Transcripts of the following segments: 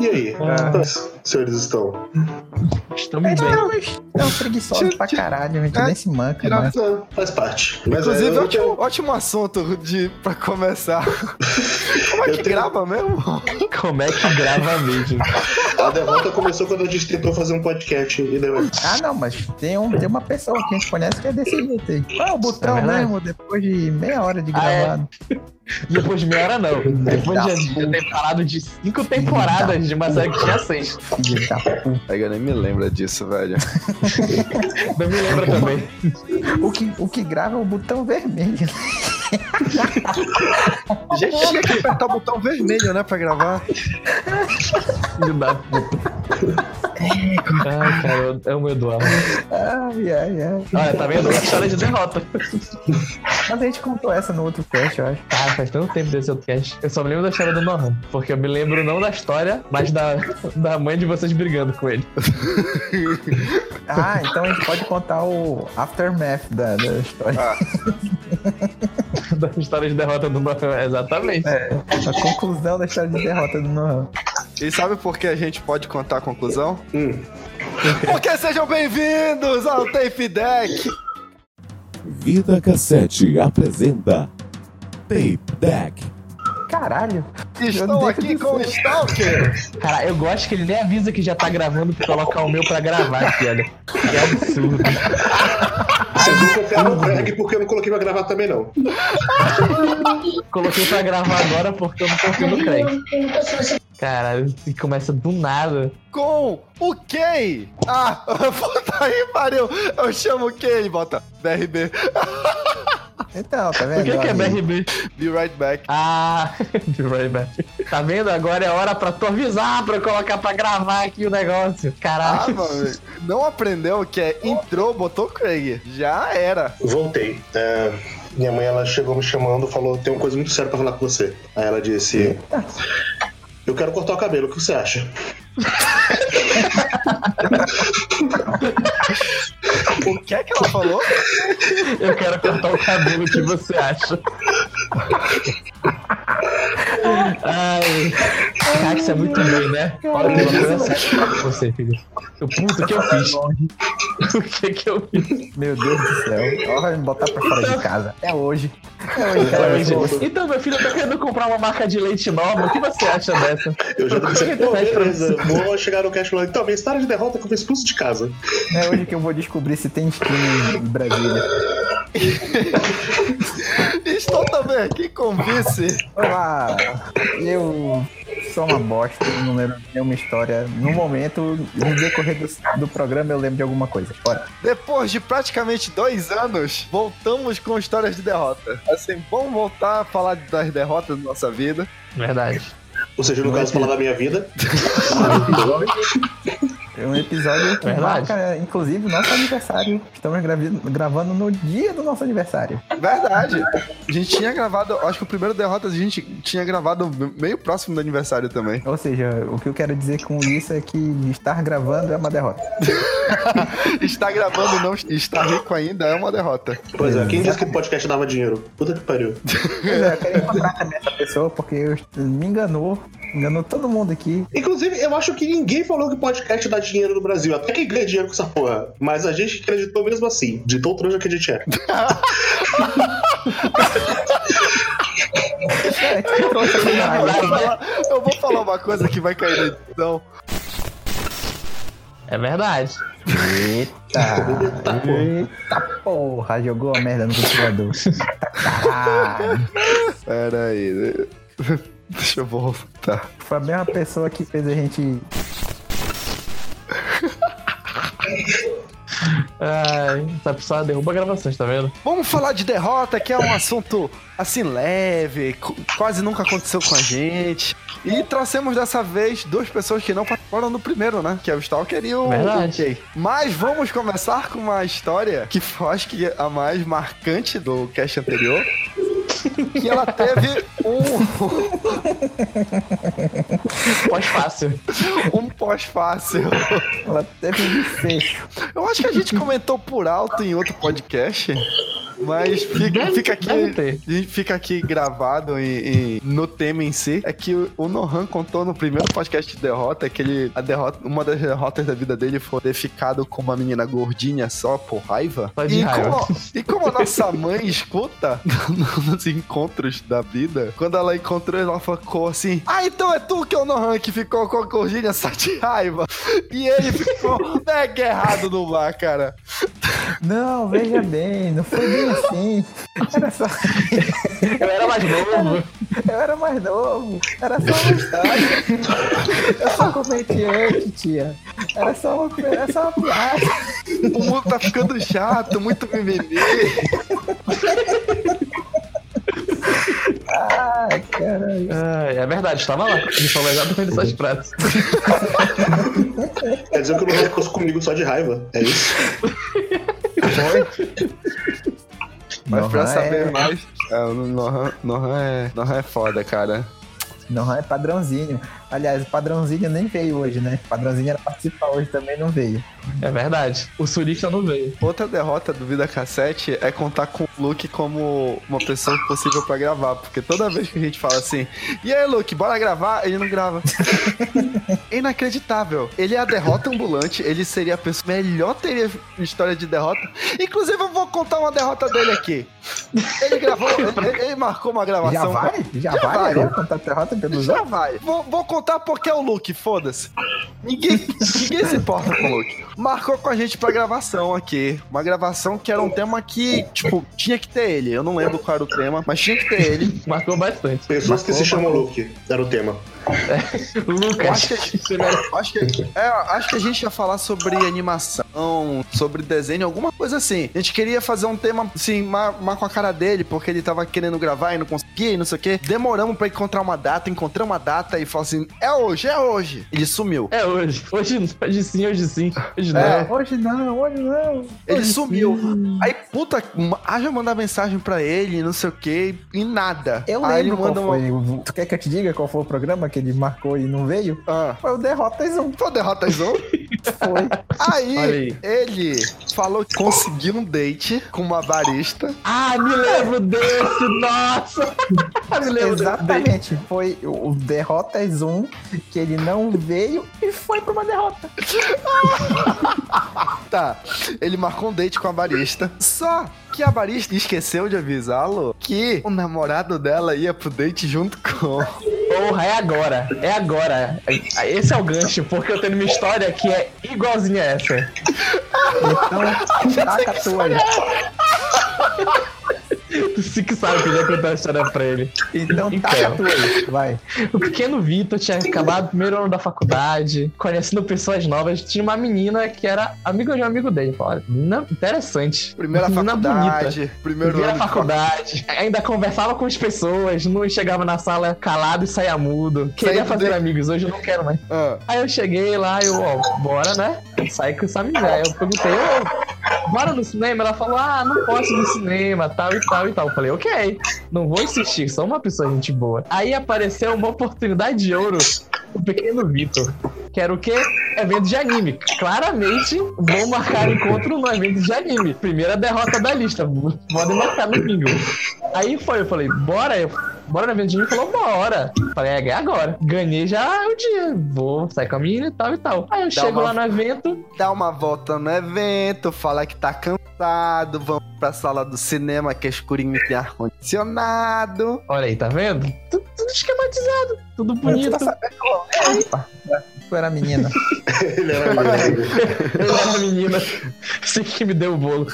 E aí, Ah. os senhores estão? Estamos bem. É um preguiçoso pra caralho, a gente É, nem se manca. Ah, faz parte. Mas Inclusive, é, ótimo, tenho, ótimo assunto de, pra começar. Como é Eu que tenho- grava mesmo? Como é que grava mesmo? a derrota começou quando a gente tentou fazer um podcast e deu. Ah, não, mas tem, um, tem uma pessoa que a gente conhece que é desse jeito aí. Qual é o botão É mesmo, depois de meia hora de Ah, é? gravado? Depois de meia hora, não. Depois de ter parado de cinco temporadas de uma série que tinha seis. Filho da puta. Eu nem me lembra disso, velho. Não me lembra também. O que, o que grava é o botão vermelho. A gente tinha que apertar o botão vermelho, né, pra gravar. Filho da puta. Ai, cara, eu amo o Eduardo. Ai, ai, ai. Olha, tá vendo? História de derrota. Mas a gente contou essa no outro cast, eu acho. Cara, faz tanto tempo desse outro cast. Eu só me lembro da história do Nohan. Porque eu me lembro não da história, mas da, da mãe de vocês brigando com ele. Ah, então a gente pode contar o aftermath da, da história. Ah, Da história de derrota do Nohan, exatamente. A conclusão da história de derrota do Nohan. E sabe por que a gente pode contar a conclusão? Hum. Porque sejam bem-vindos ao Tape Deck! Vida Cassete apresenta Tape Deck. Caralho. Estou aqui com o Stalker! Cara, eu gosto que ele nem avisa que já tá gravando pra colocar o meu pra gravar aqui, olha. Que absurdo. Vocês vão confiar no Craig porque eu não coloquei pra gravar também, não. Coloquei pra gravar agora porque eu não confio no Craig. Caralho, e começa do nada. Com o Kay! Ah, puta aí, pariu! Eu chamo o Kay, bota BRB. Então, tá vendo? O que, que é BRB? Be right back. Ah, be right back. Tá vendo? Agora é hora pra tu avisar pra eu colocar pra gravar aqui o negócio. Ah, Caralho. mano, não aprendeu que é entrou, botou Craig. Já era. Voltei. É, minha mãe ela chegou me chamando falou: tem uma coisa muito séria pra falar com você. Aí ela disse: Eu quero cortar o cabelo, o que você acha? O que é que ela falou? Eu quero cortar o cabelo, o que você acha? Ai, cara, isso é muito bem, né? Olha, séria pra você, filho. Eu, puta, o que eu fiz? O que que eu fiz? Meu Deus do céu. Vai me botar pra fora de casa. É hoje. É hoje, cara. Então, vou- gente, Então, meu filho, eu tô querendo comprar uma marca de leite nova. O que você acha dessa? Eu já pensei, que pô, beleza, vou chegar no cast falando, então, minha história de derrota que eu fui expulso de casa. É hoje que eu vou descobrir se tem skin em Brasília. Estou também aqui com o Vice. Olá! Eu sou uma bosta, não lembro nenhuma história. No momento, no decorrer do, do programa, eu lembro de alguma coisa. Bora. Depois de praticamente dois anos, voltamos com histórias de derrota. Assim, vamos voltar a falar das derrotas da nossa vida. Verdade. Ou seja, no caso, falar da minha vida. É um episódio que Verdade. marca, inclusive, nosso aniversário. Estamos gravi- gravando no dia do nosso aniversário. Verdade. A gente tinha gravado, acho que o primeiro derrota a gente tinha gravado meio próximo do aniversário também. Ou seja, o que eu quero dizer com isso é que estar gravando é uma derrota. Estar gravando e não estar rico ainda é uma derrota. Pois é, quem disse que o podcast dava dinheiro? Puta que pariu. Pois é, eu quero encontrar também essa pessoa porque eu- me enganou. Enganou todo mundo aqui. Inclusive, eu acho que ninguém falou que podcast dá dinheiro no Brasil. Até quem ganha dinheiro com essa porra. Mas a gente acreditou mesmo assim, de tão trouxa que a gente é. É, que Eu vou falar- Eu vou falar uma coisa que vai cair na edição. É verdade. Eita, eita porra, jogou a merda no ventilador. Caralho. Pera aí. Deixa eu voltar. Foi a mesma pessoa que fez a gente. Ai, essa pessoa derruba gravações, tá vendo? Vamos falar de derrota, que é um assunto assim leve, quase nunca aconteceu com a gente. E trouxemos dessa vez duas pessoas que não participaram no primeiro, né? Que é o Stalker e o, Verdade. Mas vamos começar com uma história que eu acho que é a mais marcante do cast anterior. Que ela teve um, Pós-fácil. um pós-fácil. Ela teve um desfecho. Eu acho que a gente comentou por alto em outro podcast. Mas fica, Deve- fica aqui. fica aqui gravado em- em- no tema em si. É que o, o Nohan contou no primeiro podcast de derrota que ele, a derrota, uma das derrotas da vida dele foi ter ficado com uma menina gordinha só por raiva. Só de e, raiva. Como, e como a nossa mãe escuta nos encontros da vida, quando ela encontrou, ela ficou assim: Ah, então é tu que é o Nohan que ficou com a gordinha só de raiva. E ele ficou mega errado no mar, cara. Não, veja bem, não foi bem assim. Era só... Eu era mais novo. Eu era mais novo. Era só uma história. Eu só comentei antes, tia. Era só uma, era só uma piada. O mundo tá ficando chato, muito mimimi. Ai, caralho. Ah, é verdade, estava lá. Ele falou exatamente essas frases. Quer dizer que o Nohan ficou comigo só de raiva. É isso. Mas pra Nohan saber é- mais, é, Nohan, Nohan, é, Nohan é foda, cara. Não, é padrãozinho. Aliás, o padrãozinho nem veio hoje, né? O padrãozinho era participar hoje também, não veio. É verdade. O sulista não veio. Outra derrota do Vida Cassete é contar com o Luke como uma pessoa possível pra gravar. Porque toda vez que a gente fala assim, e aí, Luke, bora gravar? Ele não grava. É Inacreditável. Ele é a derrota ambulante, ele seria a pessoa melhor teria história de derrota. Inclusive, eu vou contar uma derrota dele aqui. Ele gravou, ele, ele marcou uma Já gravação. vai? Já, Já vai? vai. Contar a derrota pelo Já vai. Vou, vou contar porque é o Luke, foda-se. Ninguém, ninguém se importa com o Luke. Marcou com a gente pra gravação aqui. Uma gravação que era um tema que, tipo, tinha que ter ele. Eu não lembro qual era o tema, mas tinha que ter ele. Marcou bastante. Pessoas que se chamam Luke. Era o tema. Lucas. acho que, a gente- acho, que, é, acho que a gente ia falar sobre animação, sobre desenho, alguma coisa assim. A gente queria fazer um tema, assim, mais, com a cara dele, porque ele tava querendo gravar e não conseguia e não sei o quê. Demoramos pra encontrar uma data, encontrei uma data e falou assim: é hoje, é hoje. Ele sumiu. É hoje. Hoje, hoje sim, hoje sim. Hoje não. É. Hoje não, hoje não. Ele Hoje sumiu. sim. Aí, puta, haja mandar mensagem pra ele, não sei o que, e nada. Eu Aí lembro ele qual manda uma. foi. Tu quer que eu te diga qual foi o programa que ele marcou e não veio? Ah, Foi o Derrotas 1. foi derrotazão? Foi. Aí, aí. ele falou que conseguiu um date com uma barista. Ah, me lembro desse, nossa! me lembro desse. Exatamente. Foi o o Derrotas 1 que ele não veio e foi pra uma derrota. Tá, ele marcou um date com a barista. Só que a barista esqueceu de avisá-lo que o namorado dela ia pro date junto com. Porra, é agora. É agora. Esse é o gancho, porque eu tenho uma história que é igualzinha a essa. Então, taca a tua aí. Tu sim que sabe que eu ia contar a história pra ele. Então, taca a tua aí. Vai. O pequeno Vitor tinha acabado o primeiro ano da faculdade, conhecendo pessoas novas. Tinha uma menina que era amiga de um amigo dele. Olha, menina interessante. Primeira menina faculdade, primeiro Primeira faculdade, ainda conversava com as pessoas, não chegava na sala calado e saía mudo. Queria fazer de- amigos, hoje eu não quero mais. Ah, Aí eu cheguei lá, eu, ó, bora, né? Sai com essa. Aí eu perguntei, ô, bora no cinema? Ela falou, ah, não posso ir no cinema, tal e tal e tal. Eu falei, ok, não vou insistir, sou uma pessoa gente boa. Aí apareceu uma oportunidade de ouro o pequeno Vitor. Que era o quê? Evento de anime. Claramente, vou marcar encontro no evento de anime. Primeira derrota da lista. Podem marcar no bingo. Aí foi, eu falei, bora, eu, bora no evento. Ele falou, bora. Falei, é, é agora. Ganhei já o dia. Vou sair com a menina e tal e tal. Aí eu chego uma- lá no evento. dá uma volta no evento, fala que tá cansado, vamos pra sala do cinema que é escurinho e tem ar-condicionado. Olha aí, tá vendo? Tudo, tudo esquematizado. Tudo bonito. Tá sabendo? Opa, Tu era menina. Ele era amigo. Eu era a menina. Você que me deu o bolo.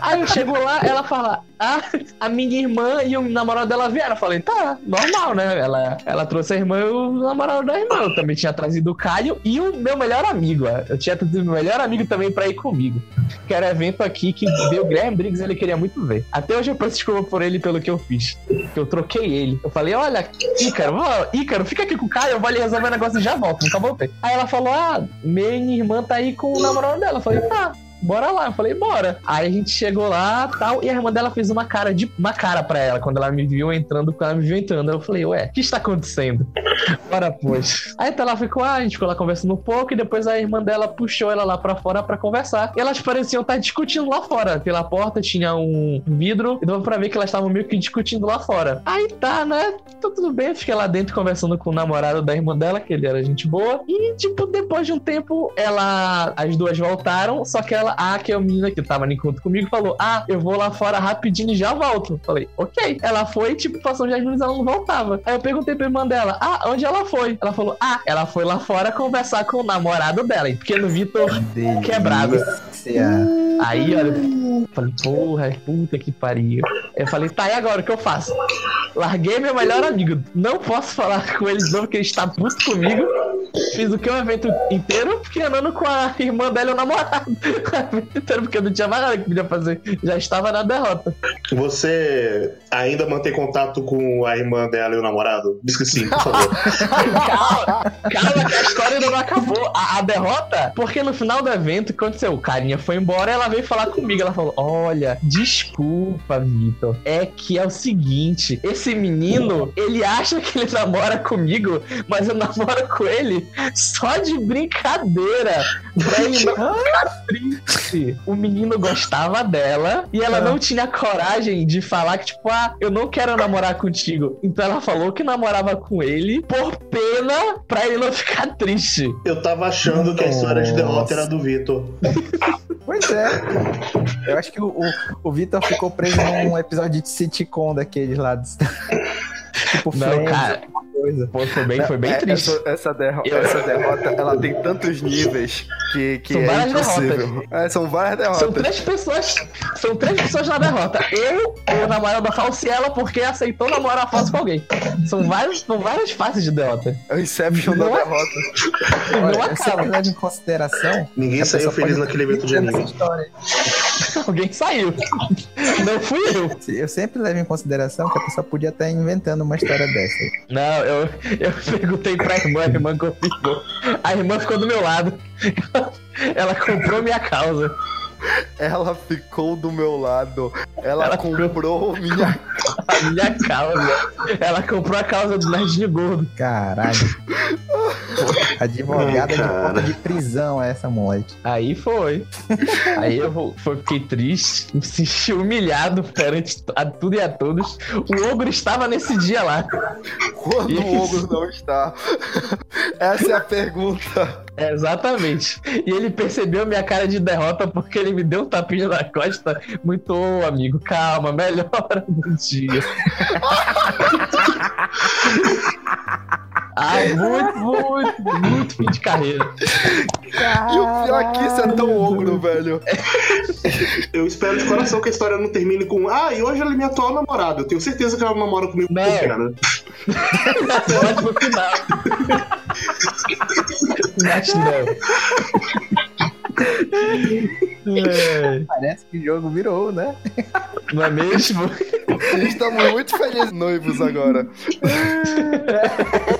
Aí eu chego lá, ela fala: Ah, a minha irmã e o namorado dela vieram. Eu falei: Tá, normal, né? Ela, ela trouxe a irmã e o namorado da irmã. Eu também tinha trazido o Caio e o meu melhor amigo. ó. Eu tinha trazido o meu melhor amigo também pra ir comigo. Que era evento aqui que veio o Graham Briggs ele queria muito ver. Até hoje eu peço desculpa por ele pelo que eu fiz. Que eu troquei ele. Eu falei: Olha, Ícaro, Ícaro, fica aqui com o Caio, eu vou ali resolver o negócio e já volto. Nunca voltei. Aí ela falou: Ah, minha irmã tá aí com o namorado dela. Eu falei: Tá. Bora lá. Eu falei, bora. Aí a gente chegou lá tal, e a irmã dela fez uma cara de uma cara pra ela quando ela me viu entrando, quando ela me viu entrando. Eu falei, ué, o que está acontecendo? Bora, pois. Aí então ela ficou, ah, a gente ficou lá conversando um pouco, e depois a irmã dela puxou ela lá pra fora pra conversar. E elas pareciam estar discutindo lá fora. Pela porta tinha um vidro, e dava pra ver que elas estavam meio que discutindo lá fora. Aí tá, né? Tá tudo bem, eu fiquei lá dentro conversando com o namorado da irmã dela, que ele era gente boa. E, tipo, depois de um tempo, ela. As duas voltaram, só que ela, a que é a menina que tava no encontro comigo, falou: Ah, eu vou lá fora rapidinho e já volto. Falei, ok. Ela foi, tipo, passou uns 10 minutos ela não voltava. Aí eu perguntei pra irmã dela: Ah, onde ela foi? Ela falou: Ah, ela foi lá fora conversar com o namorado dela, hein? Pequeno Vitor quebrado. Delícia. Aí, olha, eu falei, porra, puta que pariu. Eu falei, tá, e agora o que eu faço? Larguei meu melhor amigo. Não posso falar com ele de novo, porque ele está puto comigo. Fiz o que? O evento inteiro fiquei andando com a irmã dela e o namorado. O evento inteiro, porque eu não tinha mais nada que podia fazer. Já estava na derrota. Você ainda mantém contato com a irmã dela e o namorado? Diz que sim, por favor. calma, calma, que a história ainda não acabou. A, a derrota, porque no final do evento, o que aconteceu? O carinha foi embora e ela veio falar comigo. Ela falou: Olha, desculpa, Vitor. É que é o seguinte: esse menino, ele acha que ele namora comigo, mas eu namoro com ele só de brincadeira. Pra ele não ficar triste. O menino gostava dela e ela não tinha coragem de falar que, tipo, ah, eu não quero namorar contigo. Então ela falou que namorava com ele por pena pra ele não ficar triste. Eu tava achando que a história de derrota era do Vitor. Pois é. Eu acho que o, o, o Vitor ficou preso num episódio de sitcom daqueles lá. do- tipo, Não, Friends, cara. Coisa. Pô, foi bem, foi bem É, triste. Essa, essa, derro- Eu- essa derrota, ela tem tantos níveis que, que São é várias impossível. É, são várias derrotas. São três pessoas. São três pessoas na derrota. Eu, o namorado da falsa e ela porque aceitou namorar falso com alguém. São vários, são várias fases de derrota. É o Inception da Não é- derrota. Não Olha, eu acaba. levo em consideração. Ninguém saiu feliz naquele evento de anime. história. Alguém saiu. Não fui eu. Eu sempre levo em consideração que a pessoa podia estar inventando uma história dessa. Não, eu, eu perguntei pra irmã, a irmã confirmou. A irmã ficou do meu lado. Ela comprou minha causa. Ela ficou do meu lado. Ela, Ela comprou minha. A minha causa. Ela comprou a causa do Nerdinho Gordo. Caralho. Advogada de Cara. porta de prisão é essa moleque. Aí foi. Aí eu vou- foi, fiquei triste, me senti humilhado perante a tudo e a todos. O ogro estava nesse dia lá. Quando o ogro não está? Essa é a pergunta. Exatamente. E ele percebeu minha cara de derrota porque ele me deu um tapinha na costa. Muito, amigo, calma, melhora do dia. ah, muito, muito, muito fim de carreira. E o pior é que isso é tão ogro, velho. Eu espero de coração que a história não termine com Ah, e hoje ela é minha atual namorada. Eu tenho certeza que ela namora comigo Não. por. Vai ser ótimo final. Mas não. É, Parece que o jogo virou, né? não é mesmo? Estamos muito felizes noivos agora.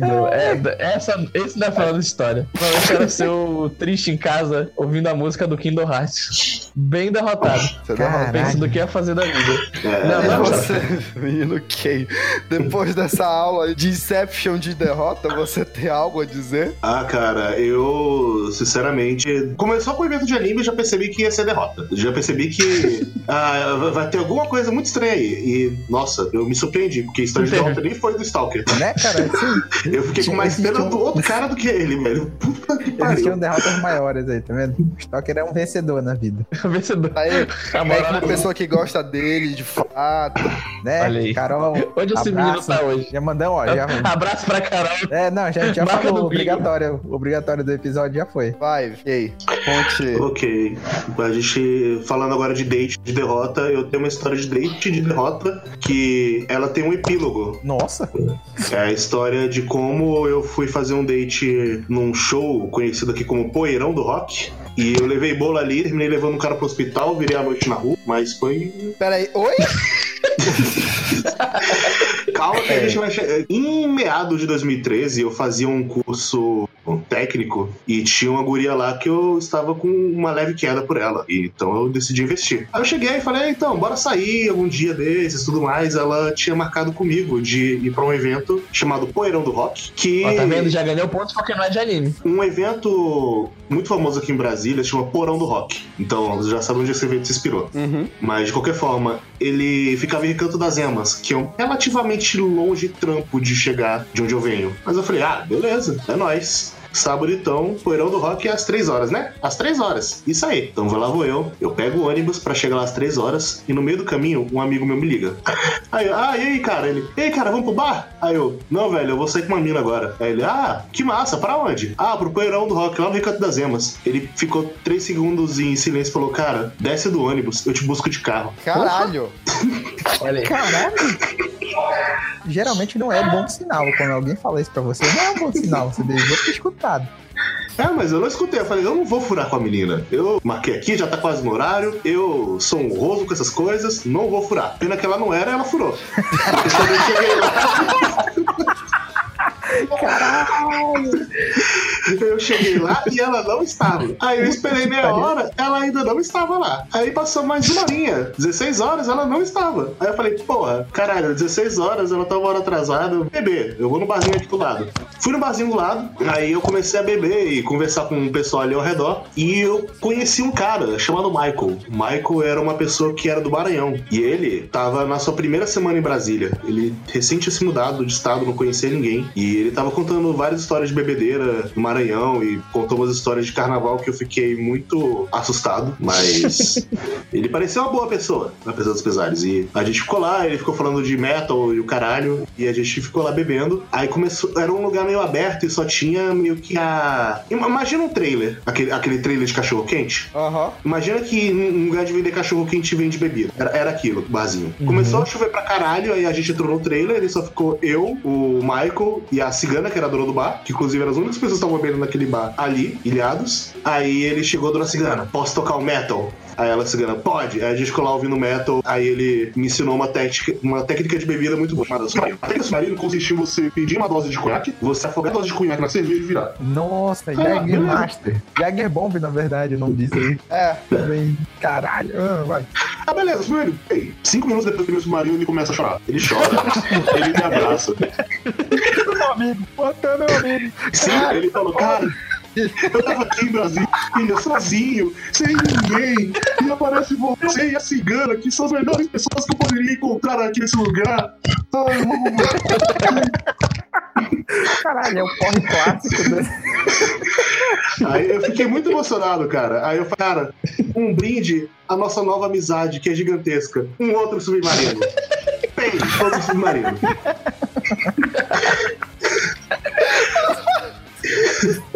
Mas não. É, essa, esse não é falando história. Provavelmente era seu triste em casa ouvindo a música do Kingdom Hearts. Bem derrotado. Caralho. Pensando o que ia fazer da vida. É, Não, não, você, menino Kay, depois dessa aula de Inception de derrota, você tem algo a dizer? Ah, cara, eu, sinceramente, começou com o evento de anime e já percebi que ia ser derrota. Já percebi que ah, vai- ter alguma coisa muito estranha aí. E, nossa, eu me surpreendi, porque a história de derrota nem foi do Stalker. Né, cara? Sim, Eu fiquei com mais pena do outro cara do que ele, velho. Puta que existiam pariu. derrotas maiores aí, tá vendo? O Stalker é um vencedor na vida. Vencedor. Aí, A aí uma é- pessoa que gosta dele, de fato. Né? Aí. Carol. Onde esse menino tá hoje? Já mandamos, ó. Já... Abraço pra Carol. É, não, já, já Marca falou. obrigatório, o obrigatório do episódio já foi. Vai, conte. Ok. A gente, falando agora de date de derrota, eu tenho uma história de date de derrota que ela tem um epílogo. Nossa. É a história de como eu fui fazer um date num show conhecido aqui como Poeirão do Rock. E eu levei bolo ali, terminei levando um cara pro hospital, virei a noite na rua, mas foi. Pera aí, oi? Calma que a gente vai chegar. Em meados de 2013, eu fazia um curso técnico e tinha uma guria lá que eu estava com uma leve queda por ela. E, então eu decidi investir. Aí eu cheguei e falei, então, bora sair algum dia desses tudo mais. Ela tinha marcado comigo de ir pra um evento chamado Poeirão do Rock, que Ó, tá vendo? Já ganhou ponto porque não é de anime. um evento muito famoso aqui em Brasília chama Porão do Rock. Então, já sabe onde esse evento se inspirou. Uhum. Mas, de qualquer forma, ele ficava em Recanto das Emas, que é um relativamente longe trampo de chegar de onde eu venho. Mas eu falei, ah, beleza, é nóis. Sábado então, Poeirão do Rock é às 3 horas, né? Às 3 horas. Isso aí. Então vou lá vou eu. Eu pego o ônibus pra chegar lá às 3 horas e no meio do caminho um amigo meu me liga. Aí, eu, ah, e aí, cara? Ele, ei, cara, vamos pro bar? Aí eu, não, velho, eu vou sair com uma mina agora. Aí ele, ah, que massa, pra onde? Ah, pro Poeirão do Rock, lá no Recanto das Emas. Ele ficou 3 segundos em silêncio e falou, cara, desce do ônibus, eu te busco de carro. Caralho! Olha aí. Caralho! Geralmente não é bom sinal. Quando alguém fala isso pra você, não é um bom sinal. Você deveria ter escutado. É, mas eu não escutei. Eu falei, eu não vou furar com a menina. Eu marquei aqui, já tá quase no horário. Eu sou honroso com essas coisas, não vou furar. Pena que ela não era, ela furou. Eu cheguei lá. Eu cheguei lá e ela não estava. Aí eu esperei meia hora, ela ainda não estava lá. Aí passou mais uma horinha. 16 horas, ela não estava. Aí eu falei, porra, caralho, 16 horas, ela tá uma hora atrasada. Beber, eu vou no barzinho aqui do lado. Fui no barzinho do lado, aí eu comecei a beber e conversar com o pessoal ali ao redor. E eu conheci um cara chamado Michael. O Michael era uma pessoa que era do Maranhão. E ele tava na sua primeira semana em Brasília. Ele recém tinha se mudado de estado, não conhecia ninguém. E ele tava contando várias histórias de bebedeira no Maranhão e contou umas histórias de carnaval que eu fiquei muito assustado. Mas ele parecia uma boa pessoa, apesar dos pesares. E a gente ficou lá, ele ficou falando de metal e o caralho. E a gente ficou lá bebendo. Aí começou. Era um lugar meio aberto e só tinha meio que a. Imagina um trailer, aquele, aquele trailer de cachorro quente. Aham. Imagina que um lugar de vender cachorro quente vende bebida. Era, era aquilo, o barzinho. Começou a chover pra caralho, aí a gente entrou no trailer, e só ficou eu, o Michael e a cigana, que era dona do bar, que inclusive eram as únicas pessoas que estavam bebendo naquele bar ali, ilhados. Aí ele chegou, dona cigana, posso tocar o metal? Aí ela cigana, pode. Aí a gente ficou lá ouvindo metal. Aí ele me ensinou uma técnica, uma técnica de bebida muito boa. chamada submarino. A técnica submarino consistia em você pedir uma dose de conhaque, você afogar a dose de conhaque na cerveja e virar. Nossa, beleza. Jäger Master. Jäger Bomb, na verdade, o nome disso aí. É. Também. Caralho. Ah, vai. Ah, beleza, submarino. Ei, cinco minutos depois que ele submarino, ele começa a chorar. Ele chora. ele me abraça. Meu amigo, bota meu amigo. Sim, ele falou, cara, eu tava aqui em Brasília, sozinho, sem ninguém, e aparece você e a cigana, que são as melhores pessoas que eu poderia encontrar aqui nesse lugar. Ai. Caralho, é o porre clássico do... Aí eu fiquei muito emocionado, cara. Aí eu falei, cara, um brinde à nossa nova amizade, que é gigantesca. Um outro submarino. Tem, outro submarino.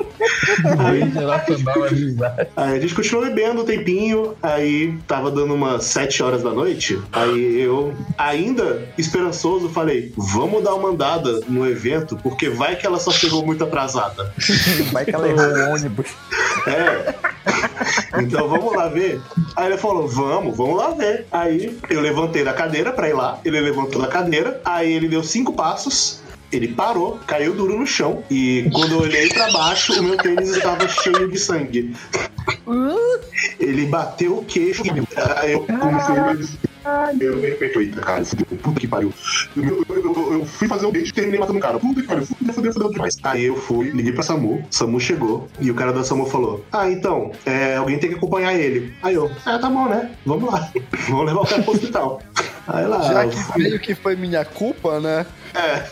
Aí amizade. Aí a gente continuou bebendo um tempinho, aí tava dando umas 7 horas da noite. Aí eu, ainda esperançoso, falei: vamos dar uma andada no evento, porque vai que ela só chegou muito atrasada. Vai que ela errou o ônibus. É. Então vamos lá ver. Aí ele falou: vamos, vamos lá ver. Aí eu levantei da cadeira pra ir lá. Ele levantou da cadeira. Aí ele deu cinco passos. Ele parou, caiu duro no chão. E quando eu olhei pra baixo, o meu tênis estava cheio de sangue. Ele bateu o queixo. Aí eu comecei a. Eu me repeti, eita, cara, puta que pariu. Eu, eu- eu- fui fazer um beijo e terminei matando o cara. Puta que pariu, fudeu, fudeu, fudeu demais. Aí eu fui, liguei pra SAMU, SAMU chegou, e o cara da SAMU falou: Ah, então, é, alguém tem que acompanhar ele. Aí eu, ah, tá bom, né? Vamos lá. Vamos levar o cara pro hospital. Aí lá. Já eu que fui- veio que foi minha culpa, né? é.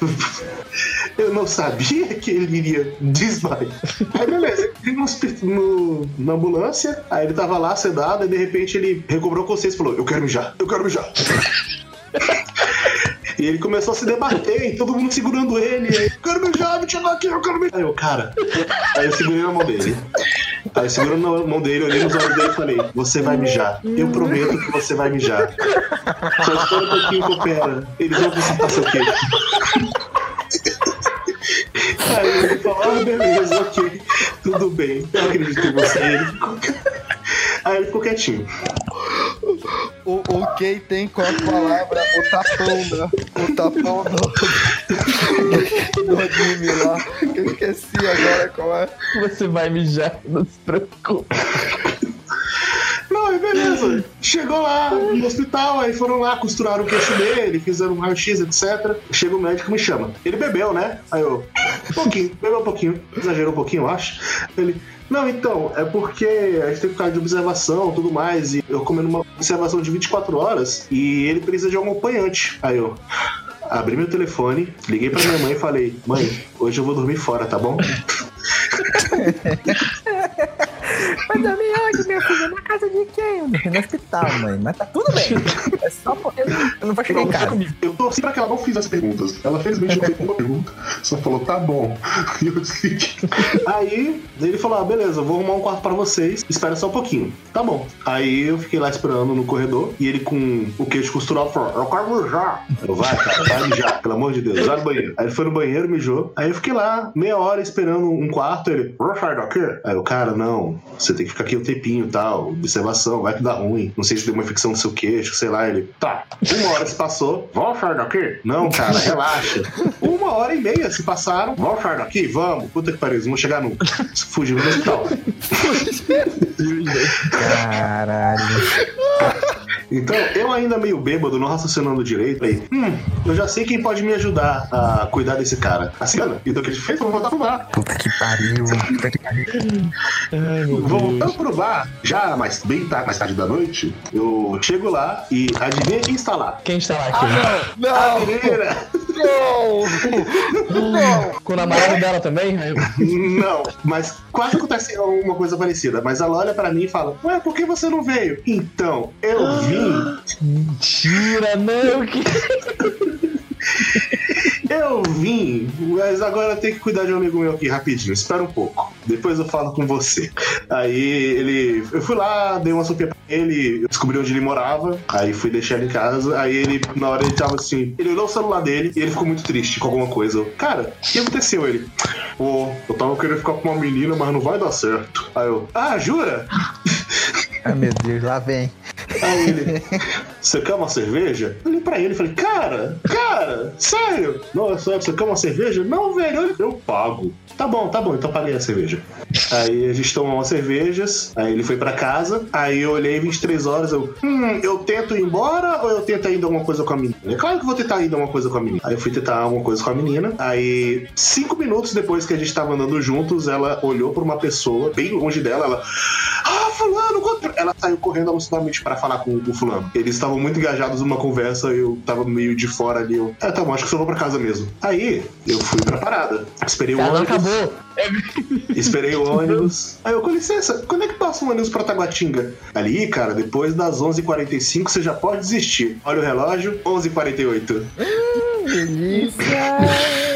Eu não sabia que ele iria desmaiar. Aí beleza, ele no, no- na ambulância, aí ele tava lá sedado, e de repente ele recobrou consciência e falou: Eu quero mijar, eu quero mijar. E ele começou a se debater, e todo mundo segurando ele. Aí, eu quero mijar, me tira daqui, eu quero mijar. Aí eu, cara. Aí eu segurei na mão dele. Aí eu segurei na mão dele, olhei nos olhos dele e falei: Você vai mijar. Eu prometo que você vai mijar. Só espera um pouquinho, coopera. Eles vão consertar seu queixo. Aí ele falou, ah, beleza, ok, tudo bem, eu acredito em você. Aí ele ficou quietinho. O, o quem tem com a palavra o tapão, né? O tapão do, do anime lá. Que eu esqueci agora qual é. Você vai mijar, não se preocupe. E beleza. Chegou lá no hospital, aí foram lá, costuraram o queixo dele, fizeram um raio-x, etc. Chega o médico e me chama. Ele bebeu, né? Aí eu, um pouquinho, bebeu um pouquinho, exagerou um pouquinho, eu acho. Ele, não, então, é porque a gente tem que ficar de observação e tudo mais, e eu comendo uma observação de 24 horas, e ele precisa de um acompanhante. Aí eu. Abri meu telefone, liguei pra minha mãe e falei: Mãe, hoje eu vou dormir fora, tá bom? Vai dormir onde, meu filho? Na casa de quem? Eu no hospital, mãe. Mas tá tudo bem. É só porque eu não- eu não vou chegar em casa. Eu torci pra que ela não fizesse perguntas. Ela felizmente não fez uma pergunta, só falou, tá bom. E eu desliguei. Aí ele falou: ah, beleza, vou arrumar um quarto pra vocês, espera só um pouquinho. Tá bom. Aí eu fiquei lá esperando no corredor e ele com o queixo costurado falou: eu quero mijar. Eu, vai, cara, vai mijar, pelo amor de Deus, vai no banheiro. Aí ele foi no banheiro, mijou. Aí eu fiquei lá meia hora esperando um quarto. Ele, vou sair daqui? Aí o cara, não, você tem que ficar aqui um tempinho tal, observação, vai que dá ruim. Não sei se deu uma infecção no seu queixo, sei lá. Ele, tá, uma hora se passou, vamos sair daqui? Não, cara, relaxa. Uma hora e meia se passaram, vamos sair daqui? Vamos. Puta que pariu, não vão chegar nunca. Fugiu do hospital. Caralho. Então, eu ainda meio bêbado, não raciocinando direito, aí, hum, eu já sei quem pode me ajudar a cuidar desse cara. A cigana. Então o que a gente fez? Vamos voltar pro bar. Puta que pariu. Puta que pariu. Voltando pro bar, já mais, bem tarde, mais tarde da noite, eu chego lá e adivinha quem está lá? Quem está lá aqui? A menina! Com o namorado dela também? Não, mas quase acontece uma coisa parecida. Mas ela olha pra mim e fala: Ué, por que você não veio? Então, eu vim. Mentira, não. Que... Eu vim, mas agora tenho que cuidar de um amigo meu aqui rapidinho. Espera um pouco. Depois eu falo com você. Aí ele. Eu fui lá, dei uma sopinha pra ele, eu descobri onde ele morava. Aí fui deixar ele em casa. Aí ele, na hora ele tava assim. Ele olhou o celular dele e ele ficou muito triste com alguma coisa. Eu, Cara, o que aconteceu? Ele. Pô, eu tava querendo ficar com uma menina, mas não vai dar certo. Aí eu. Ah, jura? Ai, meu Deus, lá vem. Aí ele, você quer uma cerveja? Eu olhei pra ele e falei, cara, cara, sério? Não, você quer uma cerveja? Não, velho, eu- pago. Tá bom, tá bom, então paguei a cerveja. Aí a gente tomou umas cervejas, aí ele foi pra casa, aí eu olhei 23 horas, eu, hum, eu tento ir embora ou eu tento ainda alguma coisa com a menina? É claro que eu vou tentar ainda alguma coisa com a menina. Aí eu fui tentar alguma coisa com a menina, aí cinco minutos depois que a gente tava andando juntos, ela olhou pra uma pessoa bem longe dela, ela, ah, fulano, ela saiu correndo alucinadamente pra falar com o fulano. Eles estavam muito engajados numa conversa, eu tava meio de fora ali, eu, é, tá bom, acho que só vou pra casa mesmo. Aí, eu fui pra parada, esperei o ônibus. acabou. Esperei o ônibus. Aí eu, com licença, quando é que passa o ônibus pra Taguatinga? Ali, cara, depois das 11h45 você já pode desistir. Olha o relógio, 11h48. Delícia.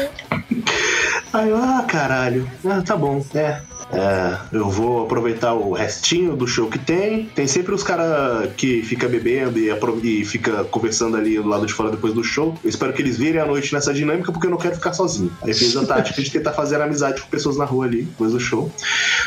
Aí eu, ah, caralho. Ah, tá bom, é. É, eu vou aproveitar o restinho do show que tem. Tem sempre os caras que fica bebendo e, e fica conversando ali do lado de fora depois do show. Eu espero que eles virem a noite nessa dinâmica porque eu não quero ficar sozinho. Aí fiz a tática de tentar fazer amizade com pessoas na rua ali depois do show.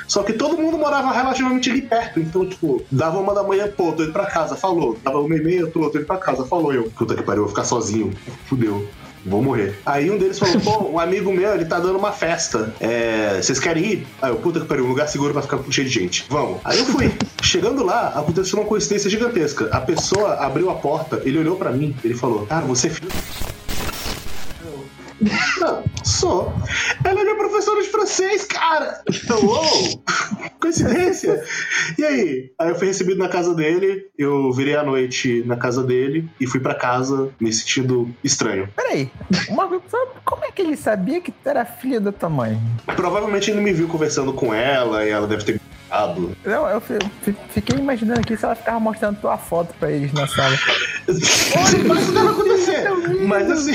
Só que todo mundo morava relativamente ali perto. Então, tipo, dava uma da manhã, pô, tô indo pra casa, falou. Dava uma e meia, tô, tô indo pra casa, falou eu. Puta que pariu, vou ficar sozinho. Fudeu. Vou morrer. Aí um deles falou: pô, um amigo meu, ele tá dando uma festa. É, vocês querem ir? Aí eu, puta que pariu, um lugar seguro pra ficar cheio de gente. Vamos. Aí eu fui. Chegando lá, aconteceu uma coincidência gigantesca. A pessoa abriu a porta, ele olhou pra mim, ele falou: Cara, você é filho. Não, sou. Ela é minha professora de francês, cara! Então, uou! Coincidência! E aí? Aí eu fui recebido na casa dele, eu virei a noite na casa dele e fui pra casa me sentindo estranho. Peraí, uma como é que ele sabia que tu era filha da tua mãe? Provavelmente ele me viu conversando com ela e ela deve ter. Não, eu fi- fi- fiquei imaginando aqui se ela ficava mostrando tua foto pra eles na sala. Olha, mas isso deve acontecer! Mas assim,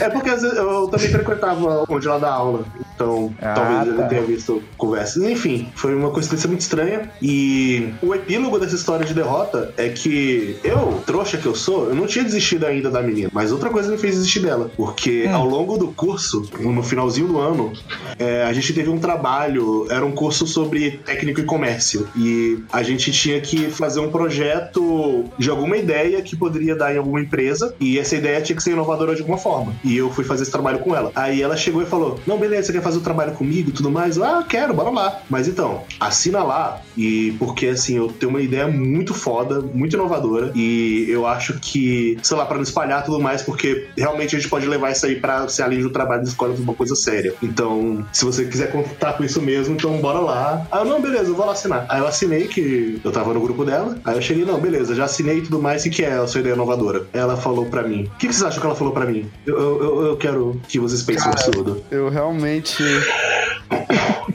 É porque às vezes eu também frequentava onde ela dá aula. Então, Ah, talvez tá. tenha visto conversas. Enfim, foi uma coincidência muito estranha. E o epílogo dessa história de derrota é que eu, trouxa que eu sou, eu não tinha desistido ainda da menina. Mas outra coisa me fez desistir dela. Porque ao longo do curso, no finalzinho do ano, é, a gente teve um trabalho, era um curso sobre técnico e comércio. E a gente tinha que fazer um projeto de alguma ideia que poderia dar em alguma empresa. E essa ideia tinha que ser inovadora de alguma forma. E eu fui fazer esse trabalho com ela. Aí ela chegou e falou: Não, beleza, você quer fazer o trabalho comigo e tudo mais? Ah, quero, bora lá. Mas então, assina lá. E porque assim, eu tenho uma ideia muito foda, muito inovadora. E eu acho que, sei lá, pra não espalhar tudo mais, porque realmente a gente pode levar isso aí pra ser além do trabalho da escola uma coisa séria. Então, se você quiser contar com isso mesmo, então bora lá. Eu, não, beleza, eu vou lá assinar. Aí eu assinei que eu tava no grupo dela. Aí eu cheguei, não, beleza, já assinei e tudo mais. O que é a sua ideia inovadora? Ela falou pra mim. O que, que vocês acham que ela falou pra mim? Eu, eu, eu- eu quero que vocês pensem no absurdo. Eu realmente.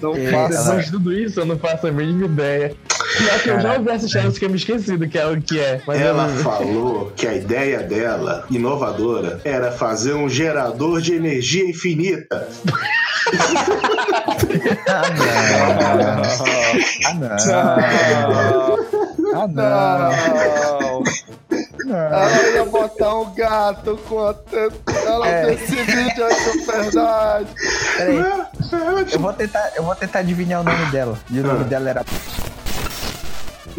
Não É, faço. de tudo isso, eu não faço a mínima ideia. Pior que eu já ouvi essa história, que eu me esqueci do que é o que é. Mas Ela eu... falou que a ideia dela, inovadora, era fazer um gerador de energia infinita. Ah, não. Ah, não. Ah, não. Não. Ela ia botar um gato contando. Ela É. esse vídeo é de verdade. Peraí, Ela, eu vou tentar, eu vou tentar adivinhar o nome dela. E o nome Ah. dela era.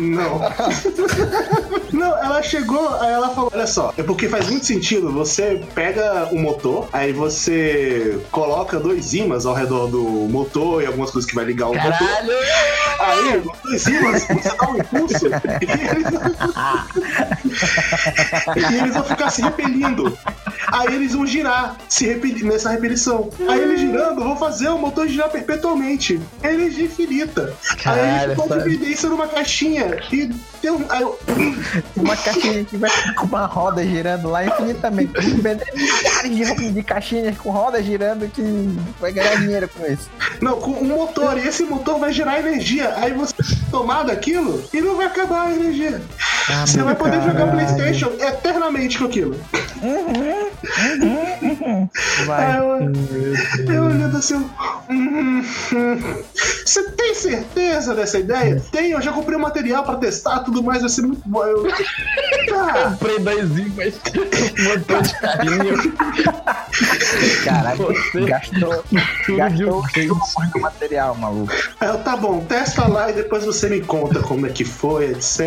Não. Não, ela chegou, aí ela falou: Olha só, é porque faz muito sentido. Você pega o motor, aí você coloca dois ímãs ao redor do motor e algumas coisas que vai ligar o motor. Caralho! Aí, os dois ímãs, você dá um impulso e eles, e eles vão ficar se repelindo. Aí eles vão girar se nessa repelição. Aí eles girando vão fazer o motor girar perpetuamente. Energia infinita. aí Caralho, eles pode vender isso numa caixinha e tem um. Eu, Uma caixinha que vai com uma roda girando lá infinitamente. Milhares de, de caixinhas com roda girando que vai ganhar dinheiro com isso. não, com um motor, e esse motor vai gerar energia. Aí você tomar daquilo e não vai acabar a energia. Você vai poder jogar caralho. Playstation eternamente com aquilo. Vai. Aí eu, eu olhando assim, eu, hum, hum, você tem certeza dessa ideia? Tenho, eu já comprei o material pra testar, tudo mais, vai ser muito bom. Eu, tá. Comprei dois ímãs, um motor de carrinho. Caralho, Você gastou, gastou muito material, maluco. Eu, tá bom, testa lá e depois você me conta como é que foi, etc.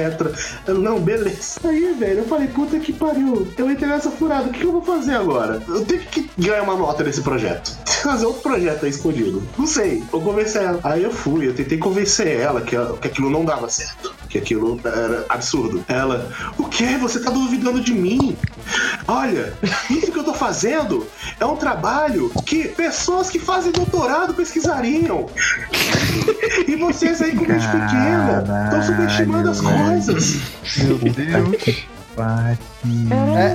Eu, não, beleza. Aí, velho, eu falei, puta que pariu. Eu entrei nessa furada, o que eu vou fazer agora? Eu tenho que ganhar uma nota desse projeto. Fazer outro projeto aí escondido. Não sei, vou convencer ela. Aí eu fui, eu tentei convencer ela que, que aquilo não dava certo. Que aquilo era absurdo. Ela, o que? Você tá duvidando de mim? Olha, isso que eu tô fazendo é um trabalho que pessoas que fazem doutorado pesquisariam. E vocês aí com mente pequena estão subestimando as coisas. Meu Deus. Vai.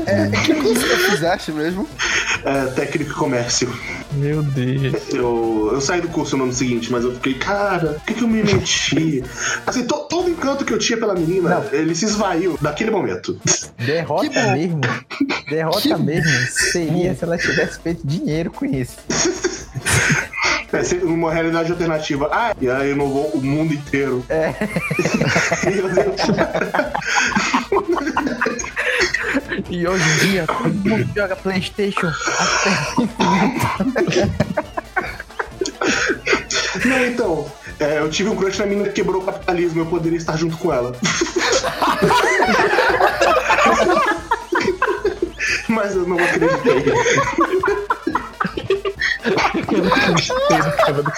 É, é, que curso que fizeste mesmo? É, técnico e comércio. Meu Deus. Eu, eu saí do curso no ano seguinte, mas eu fiquei, cara, por que, que eu me menti? Assim, to- todo o encanto que eu tinha pela menina, Não. ele se esvaiu naquele momento. Derrota Que mesmo. Derrota mesmo. Seria se ela tivesse feito dinheiro com isso. É uma realidade alternativa. Ah, e aí inovou o mundo inteiro. É. E hoje em dia, todo mundo joga Playstation até Não, então, é, eu tive um crush na menina que quebrou o capitalismo, eu poderia estar junto com ela. Mas eu não acreditei. Eu não acreditei no cara do.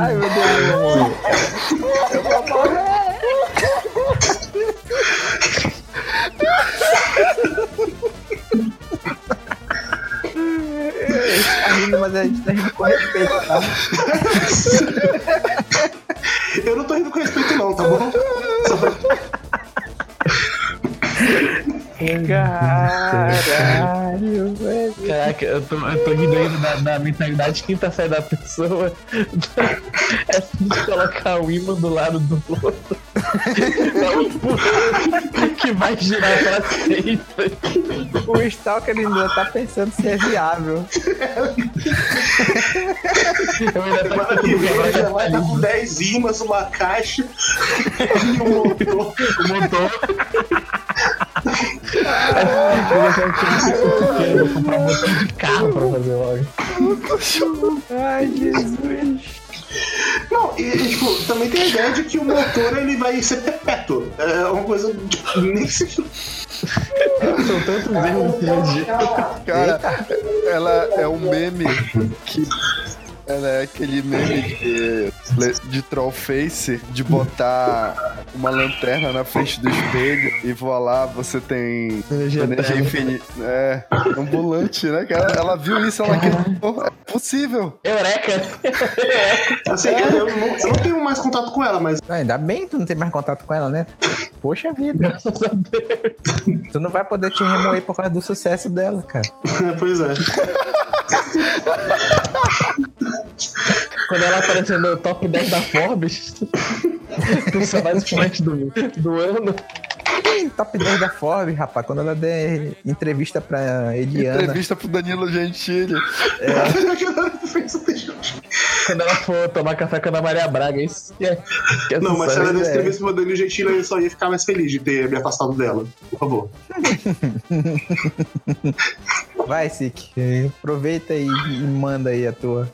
Ai, meu Deus, eu vou morrer. Eu vou morrer. Tá rindo, mas a gente tá rindo com respeito, tá? Eu não tô rindo com respeito, não, tá bom? Só pra... Caralho, velho. Caraca, eu tô, eu tô rindo ainda da, da mentalidade quinta série da pessoa. É de colocar o imã do lado do outro. É um empurrão que vai girar pra sempre. O Stalker ainda tá pensando se é viável. Eu ainda tô Semana que vem já vai estar com 10 imãs, uma caixa e um motor. o motor. Eu já quero vou comprar um motor de carro pra fazer logo. Ai, Jesus. Não, e, e, tipo, também tem a ideia de que o motor ele vai ser perpétuo. É uma coisa. Tipo, nem se. São tantos que eu Cara, ela é um meme que. Ela é aquele meme de, de trollface de botar uma lanterna na frente do espelho e voar você tem Energia infinita. É, ambulante, né, cara? Ela viu isso, ela acreditou. É possível. Eureka! Assim, eu, não, eu não tenho mais contato com ela, mas Ah, Ainda bem que tu não tem mais contato com ela, né? Poxa vida. Tu não vai poder te remoer por causa do sucesso dela, cara. pois é. Quando ela aparecer no top 10 da Forbes, personagens fortes do, do ano. Top 10 da Forbes, rapaz. Quando ela der entrevista pra Eliana. Entrevista pro Danilo Gentili. Quando ela for tomar café com a Ana Maria Braga, isso que é. Que é Não, mas se ela desse é. entrevista pro Danilo Gentili, eu só ia ficar mais feliz de ter me afastado dela. Por favor. Vai, Sik. Aproveita e e manda aí a tua.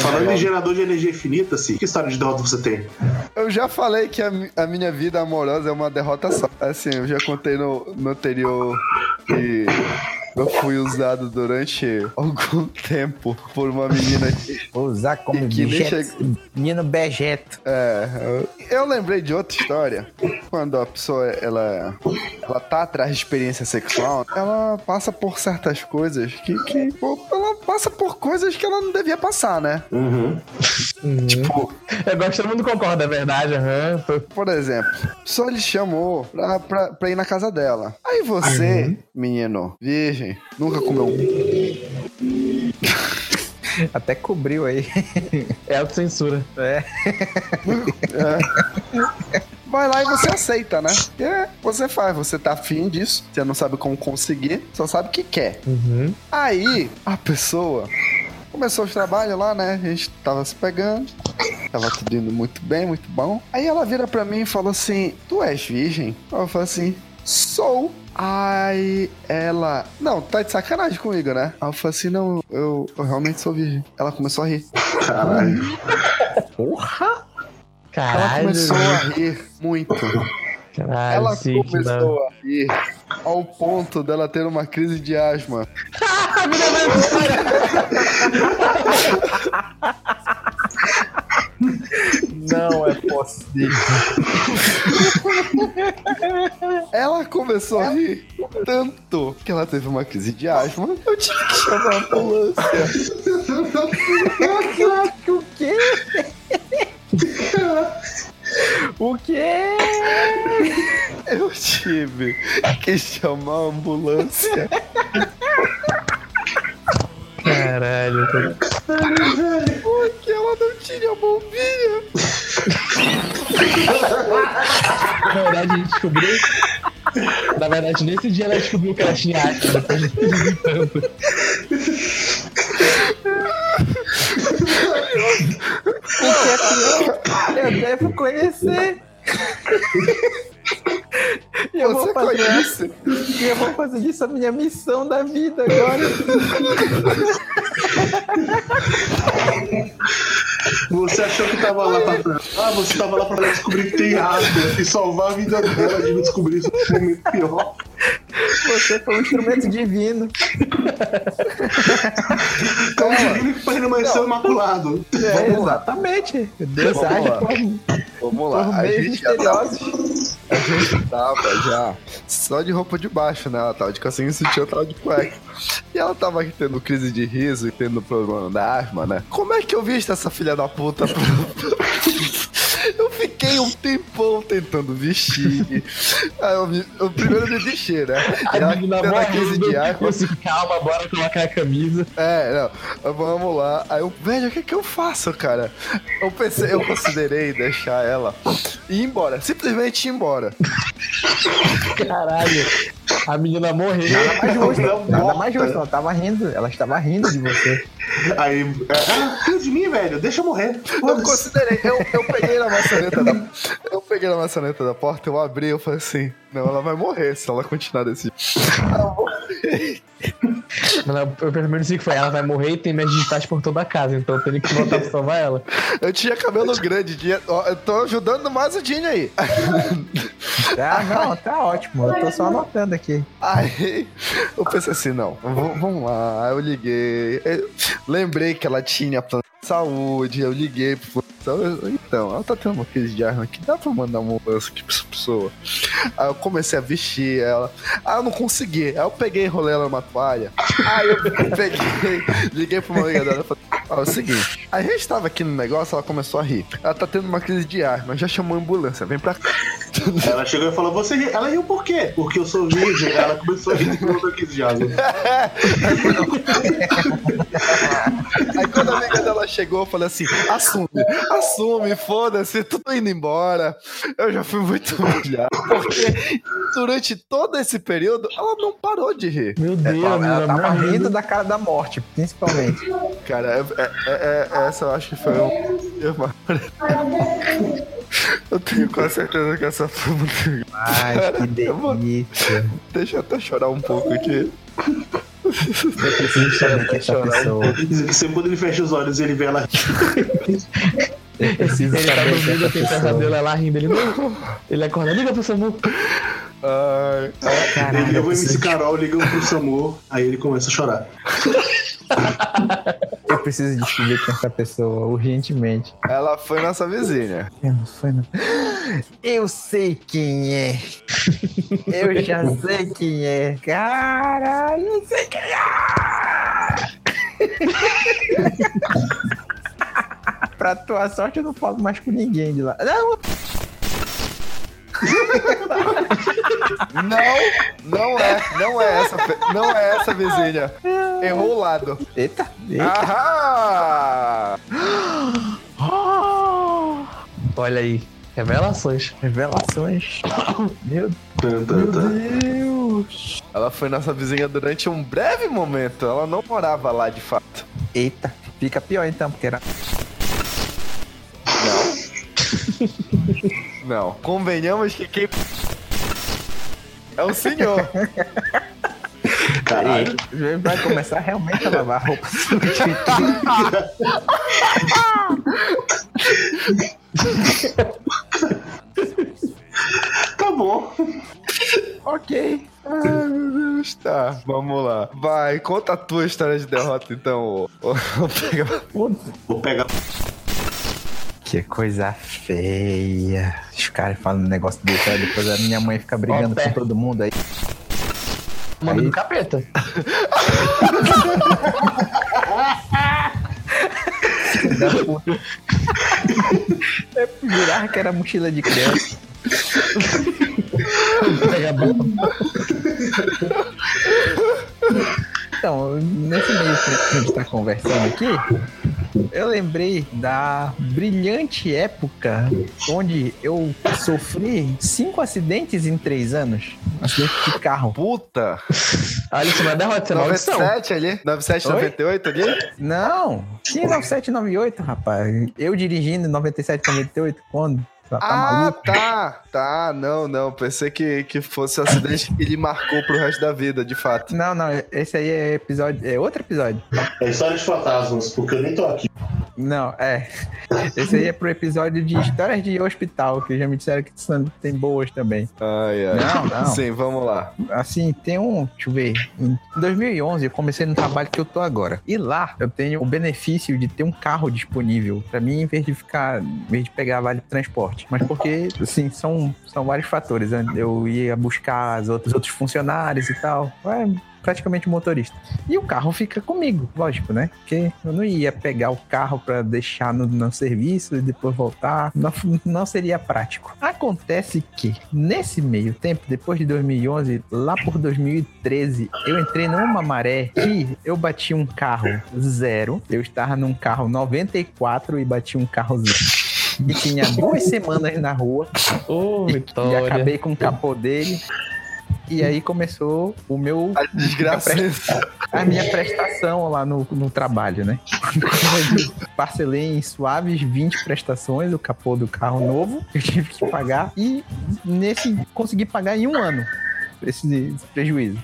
Falando em gerador de energia infinita, assim, que história de derrota você tem? Eu já falei que a, a minha vida amorosa é uma derrota só. Assim, eu já contei no, no anterior que eu fui usado durante algum tempo por uma menina que. Vou usar como que. Menino Bejeto. É, eu, eu lembrei de outra história. Quando a pessoa ela, ela tá atrás de experiência sexual, ela passa por certas coisas que, que. pô, Ela passa por coisas que ela não devia passar, né? Uhum. Tipo, Eu gosto, todo mundo concorda, é verdade. Tô- Por exemplo, a pessoa lhe chamou pra, pra, pra ir na casa dela. Aí você, menino, virgem, nunca comeu um. Até cobriu aí. É autocensura. É. Vai lá e você aceita, né? Porque você faz, você tá afim disso, você não sabe como conseguir, só sabe que quer. Uhum. Aí, a pessoa começou os trabalhos lá, né? A gente tava se pegando, tava tudo indo muito bem, muito bom. Aí ela vira pra mim e falou assim: Tu és virgem? Eu falei assim: Sou. Aí ela. Não, tá de sacanagem comigo, né? Aí eu falei assim: Não, eu, eu realmente sou virgem. Ela começou a rir. Caralho. Porra! Ela Caralho. começou a rir muito. Caralho, Ela não. começou a rir ao ponto dela ter uma crise de asma. Não é possível. Ela começou a rir tanto que ela teve uma crise de asma. Eu tive que chamar a ambulância. O quê? O quê? Eu tive que chamar a ambulância. Caralho. tô- Porque ela não tinha bombinha. Na verdade, a gente descobriu. Na verdade, nesse dia ela descobriu que ela tinha asma. Depois de tanto. Eu devo conhecer. E eu Você vou fazer conhece? E eu vou fazer disso a minha missão da vida agora. Você achou que tava lá pra. Ah, você tava lá pra descobrir que tem água e salvar a vida dela de descobrir isso no momento pior. Você foi um instrumento divino. Então, divino que permaneceu imaculado. É, exatamente. Deus Vamos age lá. por, Vamos por lá. A meios gente, já tava, misteriosos. a gente tava já só de roupa de baixo, né? Ela tava de calcinha e sutiã, tava de cueca. E ela tava aqui tendo crise de riso e tendo problema da asma, né? Como é que eu vi essa filha da puta? Eu fiquei um tempão tentando vestir. Aí eu, me- eu primeiro me vestir, né? A E ela tendo a crise de Eu assim, calma, bora colocar a camisa. É, não. Vamos lá. Aí eu, velho, o que que eu faço, cara? Eu pensei, eu considerei deixar ela e ir embora. Simplesmente ir embora. Caralho. A menina morreu. Nada mais justo. Não, Nada mais justo. Ela tava rindo. Ela estava rindo de você. Aí, ah, rio de mim, velho, deixa eu morrer. Eu considerei, eu, eu peguei na maçaneta da. Eu peguei na maçaneta da porta, eu abri, eu falei assim, não, ela vai morrer se ela continuar desse. Aí eu morri. Eu primeiro disse que foi, ela vai morrer e tem minhas digitais por toda a casa, então eu tenho que voltar pra salvar ela. Eu tinha cabelo grande, tinha, ó, eu tô ajudando mais o Dini aí. Ah, não, tá ótimo. Eu tô só anotando aqui. Aí eu pensei assim, não, v- vamos lá. Eu liguei. eu lembrei que ela tinha plano de saúde, eu liguei pro. Então, ela tá tendo uma crise de arma aqui, dá pra mandar uma ambulância aqui pra essa pessoa. Aí eu comecei a vestir ela. Aí eu não consegui. Aí eu peguei e enrolei ela numa toalha. Aí eu peguei, liguei pro meu amigo dela e falei, ó, é o seguinte, a gente tava aqui no negócio, ela começou a rir. Ela tá tendo uma crise de arma, já chamou a ambulância, vem pra cá. Ela chegou e falou, você ri. Ela riu por quê? Porque eu sou virgem. Aí Ela começou a rir de novo aqui de água. Aí quando a amiga dela chegou, eu falei assim: assume, assume, foda-se, tudo indo embora. Eu já fui muito humilhado. Porque durante todo esse período, ela não parou de rir. Meu Deus, a Ela menina tava rindo da cara da morte, principalmente. Cara, é- é- é- é- essa eu acho que foi um. Eu tenho quase certeza que essa foi muito. Ai, que delícia. Deixa eu até chorar um pouco aqui. Eu preciso saber que essa chorar um pessoa. Sempre quando ele fecha os olhos ele vê ela. Eu preciso Ele tá saber que essa tem pessoa. pesadelo, ela rindo. Ele não. Ele acorda, liga pro Samu. Ai. Caralho, Ele eu levou o MC Carol, ligam pro SAMU, aí ele começa a chorar. eu preciso descobrir quem é essa pessoa urgentemente. Ela foi nossa vizinha. Eu não foi, não. Eu sei quem é. Eu já sei quem é. Caralho, eu sei quem é. pra tua sorte, eu não falo mais com ninguém de lá. Não, Não, não é, não é essa, não é essa vizinha. Errou o lado. eita, eita. Ahá! Olha aí, revelações. Revelações. Meu tan. Deus. Ela foi nossa vizinha durante um breve momento. Ela não morava lá de fato. Eita, fica pior então, porque era. Não. Convenhamos que quem. É o senhor. Caralho. Ele vai começar realmente a lavar roupa. Tá bom. ok. Ai, meu Deus. Tá, vamos lá. Vai, conta a tua história de derrota então. ô- ô- ô pega- Vou pegar. Que coisa feia. Os caras falam um negócio desse, aí depois a minha mãe fica brigando com todo mundo aí. Manda Aí- do capeta. da puta. É jurar que era mochila de criança. Então, nesse meio que a gente tá conversando aqui, eu lembrei da brilhante época onde eu sofri cinco acidentes em três anos. Acidente de carro. Puta! Olha, isso não é é maldição. 97 ali? 97, Oi? 98 ali? Não, que 97, 98, rapaz. Eu dirigindo em 97, 98, quando? Tá, tá ah, maluco? tá. Tá, não, não. Pensei que, que fosse um acidente que ele marcou pro resto da vida, de fato. Não, não, esse aí é episódio, é outro episódio. É história de fantasmas, porque eu nem tô aqui. Não, é. Esse aí é pro episódio de histórias de hospital, que já me disseram que são- tem boas também. Ai, ai. Não, não. Sim, vamos lá. Assim, tem um, deixa eu ver. Em 2011 eu comecei no trabalho que eu tô agora. E lá eu tenho o benefício de ter um carro disponível pra mim em vez de ficar, em vez de pegar vale transporte. Mas porque, assim, são, são vários fatores. né? Eu ia buscar as outros, os outros funcionários e tal. Ué, praticamente motorista. E o carro fica comigo, lógico, né? Porque eu não ia pegar o carro para deixar no, no serviço e depois voltar. Não, não seria prático. Acontece que, nesse meio tempo, depois de 2011, lá por 2013, eu entrei numa maré que eu bati um carro zero. Eu estava num carro 94 e bati um carro zero. E tinha duas semanas na rua. Ô, E, e acabei com o capô dele. E aí começou o meu A desgraça. a minha prestação lá no, no trabalho, né? Parcelei em suaves 20 prestações o capô do carro novo, que eu tive que pagar, e nesse consegui pagar em um ano esse, esse prejuízo.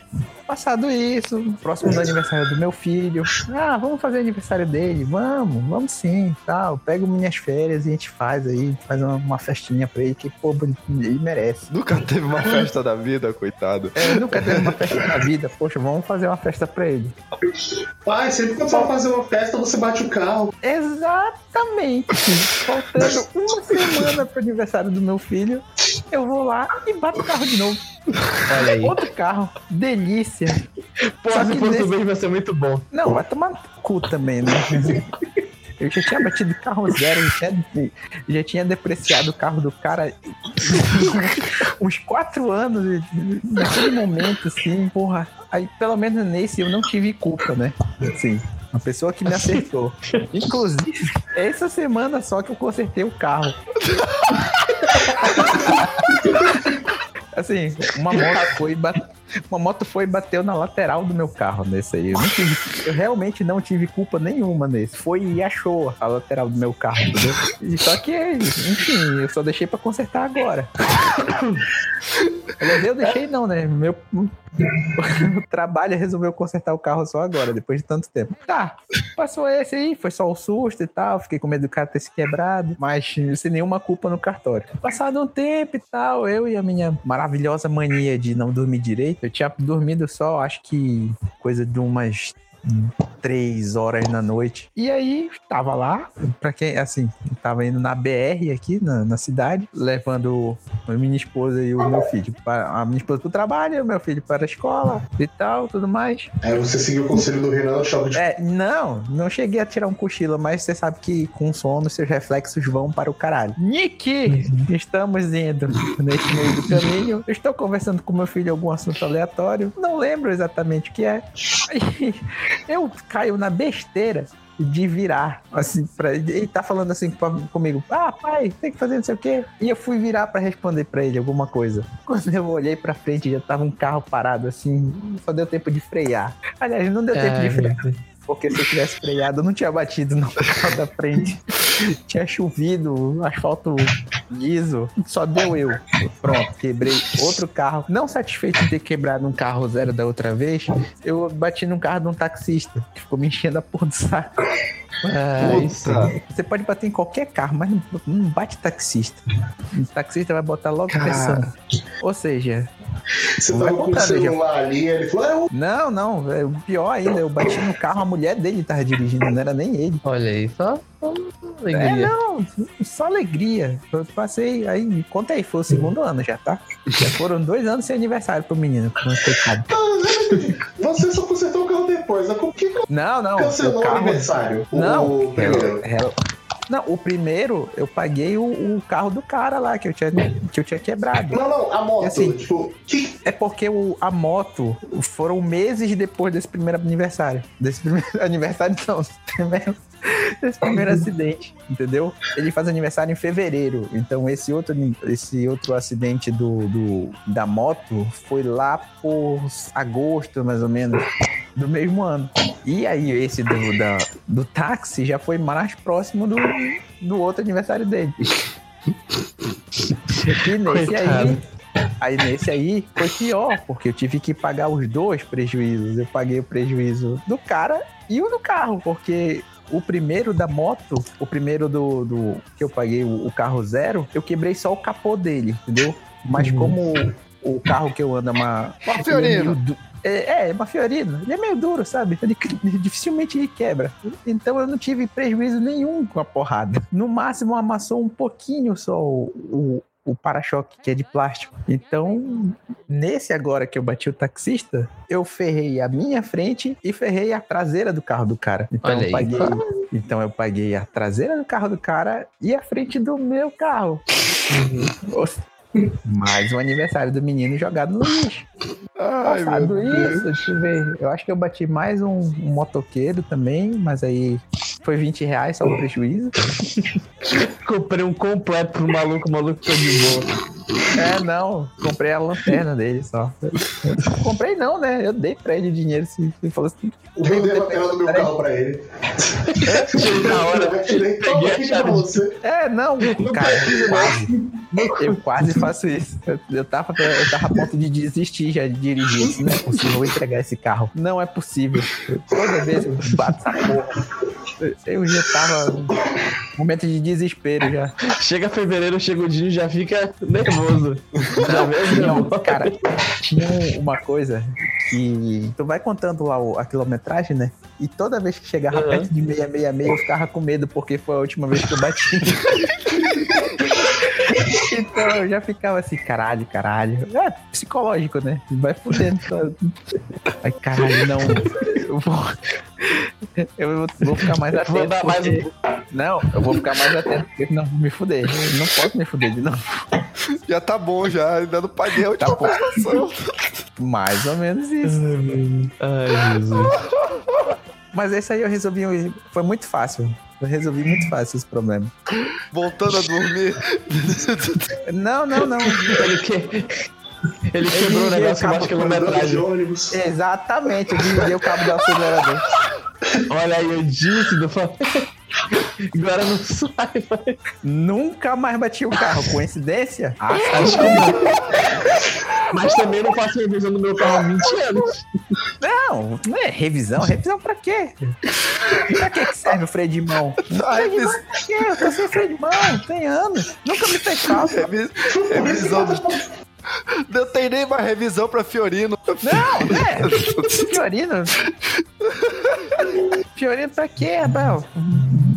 Passado isso, próximo do aniversário do meu filho, ah, vamos fazer aniversário dele, vamos, vamos sim, tal. Pego minhas férias e a gente faz aí, faz uma, uma festinha pra ele, que pô, ele merece. Nunca teve uma festa da vida, coitado. É, nunca teve uma festa na vida, poxa, vamos fazer uma festa pra ele. Pai, sempre que você vai fazer uma festa, você bate o carro. Exatamente. Faltando uma semana pro aniversário do meu filho, eu vou lá e bato o carro de novo. Olha aí. Outro carro, delícia. Pô, Só se que fosse nesse- vai ser muito bom. Não, vai tomar no cu também, né? Eu já tinha batido carro zero, já tinha, já tinha depreciado o carro do cara uns quatro anos. Naquele momento, assim, porra. Aí, pelo menos nesse, eu não tive culpa, né? Assim, uma pessoa que me acertou. Inclusive, essa semana só que eu consertei o carro. Assim, uma moto foi e uma moto foi e bateu na lateral do meu carro nesse aí. Eu, tive- eu realmente não tive culpa nenhuma nesse. Foi e achou a lateral do meu carro, entendeu? E só que, enfim, eu só deixei pra consertar agora. Eu deixei não, né? Meu o trabalho resolveu consertar o carro só agora, depois de tanto tempo. Tá, passou esse aí, foi só o susto e tal. Fiquei com medo do cara ter se quebrado, mas sem nenhuma culpa no cartório. Passado um tempo e tal, eu e a minha maravilhosa mania de não dormir direito, eu tinha dormido só, acho que coisa de umas três horas na noite. E aí, tava lá, pra quem, assim, tava indo na BR aqui, na, na cidade, levando a minha esposa e o meu filho. Para, a minha esposa pro trabalho, o meu filho para a escola e tal, tudo mais. Aí você seguiu o conselho do Renan, choque de É, não, não cheguei a tirar um cochilo, mas você sabe que com sono seus reflexos vão para o caralho. Nick! Estamos indo nesse meio do caminho. Eu estou conversando com meu filho algum assunto aleatório. Não lembro exatamente o que é. Aí, eu caio na besteira de virar, assim, pra, ele tá falando assim pra- comigo, ah, pai, tem que fazer não sei o quê. E eu fui virar pra responder pra ele alguma coisa. Quando eu olhei pra frente, já tava um carro parado, assim, só deu tempo de frear. Aliás, não deu tempo de Ai, frear. Porque se eu tivesse freado, eu não tinha batido no carro da frente. tinha chovido, asfalto liso. Só deu eu. Pronto, quebrei outro carro. Não satisfeito de ter quebrado um carro zero da outra vez, eu bati num carro de um taxista, que ficou me enchendo a porra do saco. Isso. Você pode bater em qualquer carro, mas não, não bate taxista. O taxista vai botar logo Cara. pressão. Ou seja, Você Vai tava com o celular ali, ele falou, é, eu não, não, é o pior ainda, eu bati no carro, a mulher dele tava dirigindo, não era nem ele. Olha aí, só só É, alegria. não, só alegria. Eu passei, aí, conta aí, foi o segundo ano já, tá? Já foram dois anos sem aniversário pro menino, coitado. você só consertou o carro depois. Né? Por que Não, não, cancelou o o carro... aniversário? O- Não, o primeiro. é, não, o primeiro eu paguei o, o carro do cara lá que eu tinha, que eu tinha quebrado. Não, não, a moto. Assim, tipo. É porque o, a moto foram meses depois desse primeiro aniversário. Desse primeiro aniversário, não. Desse primeiro, desse primeiro acidente, entendeu? Ele faz aniversário em fevereiro. Então, esse outro, esse outro acidente do, do- da moto foi lá por agosto, mais ou menos, do mesmo ano. E aí, esse do, da, do táxi já foi mais próximo do, do outro aniversário dele. E nesse aí. Aí nesse aí foi pior, porque eu tive que pagar os dois prejuízos. Eu paguei o prejuízo do cara e o do carro, porque o primeiro da moto, o primeiro do, do que eu paguei o, o carro zero, eu quebrei só o capô dele, entendeu? Mas Uhum. como o carro que eu ando é uma. Uma ele é Fiorino. É, é, uma Fiorino. Ele é meio duro, sabe? Ele, dificilmente ele quebra. Então eu não tive prejuízo nenhum com a porrada. No máximo amassou um pouquinho só o, o, o para-choque que é de plástico. Então, nesse agora que eu bati o taxista, eu ferrei a minha frente e ferrei a traseira do carro do cara. Então Olha eu aí. paguei, então eu paguei a traseira do carro do cara e a frente do meu carro. Mais um aniversário do menino jogado no lixo. Ai, Passado isso, deixa eu ver. Eu acho que eu bati mais um, um motoqueiro também, mas aí foi 20 reais só o prejuízo. Comprei um completo pro maluco, o maluco ficou de boa. É, não, comprei a lanterna dele só. comprei não, né? Eu dei pra ele o dinheiro. Se, ele falou assim, O bem deu a tela do meu carro pra ele. Chegou na hora. Eu Peguei a chave. você. É, não, cara, quase. Eu quase faço isso. Eu, eu tava, eu tava a ponto de desistir já de dirigir. Isso não é possível, eu vou entregar esse carro. Não é possível. Eu- toda vez eu bato essa porra. Eu- já tava no momento de desespero já. Chega fevereiro, chega o dia já fica nervoso. Já Tinha, um- nervoso. cara, tinha um- uma coisa que tu vai contando lá a quilometragem, né? E toda vez que chegava Uhum. perto de 666, eu ficava com medo, porque foi a última vez que eu bati. então eu já ficava assim, caralho, caralho. É psicológico, né? Vai fudendo. Ai, caralho, não. Eu vou. Eu vou, vou ficar mais atento. Vou dar mais porque- Não, eu vou ficar mais atento, porque senão eu vou me fuder. Eu não posso me fuder de novo. Já tá bom, já. Ainda não paguei a última Tá bom. prestação. Mais ou menos isso. Ai, Jesus. Mas esse aí eu resolvi. Foi muito fácil. Eu resolvi muito fácil esse problema. Voltando a dormir. Não, não, não. Ele, que... Ele quebrou o negócio de quilometragem. Exatamente, eu desliguei o cabo do acelerador. Olha aí, eu disse do. Agora não sai, vai. Nunca mais bati o carro. Coincidência? Ah, Acho que não. Mas também não faço revisão do meu carro há 20 anos. não, não é revisão. Revisão pra quê? Pra que que serve o freio de mão? Freio de revis- mão pra quê? Eu tô sem freio de mão, tem anos. Nunca me fez falta. revi- Revisão do. Não tem nem mais revisão pra Fiorino. Não, é. Fiorino. Fiorino pra quê, Abel?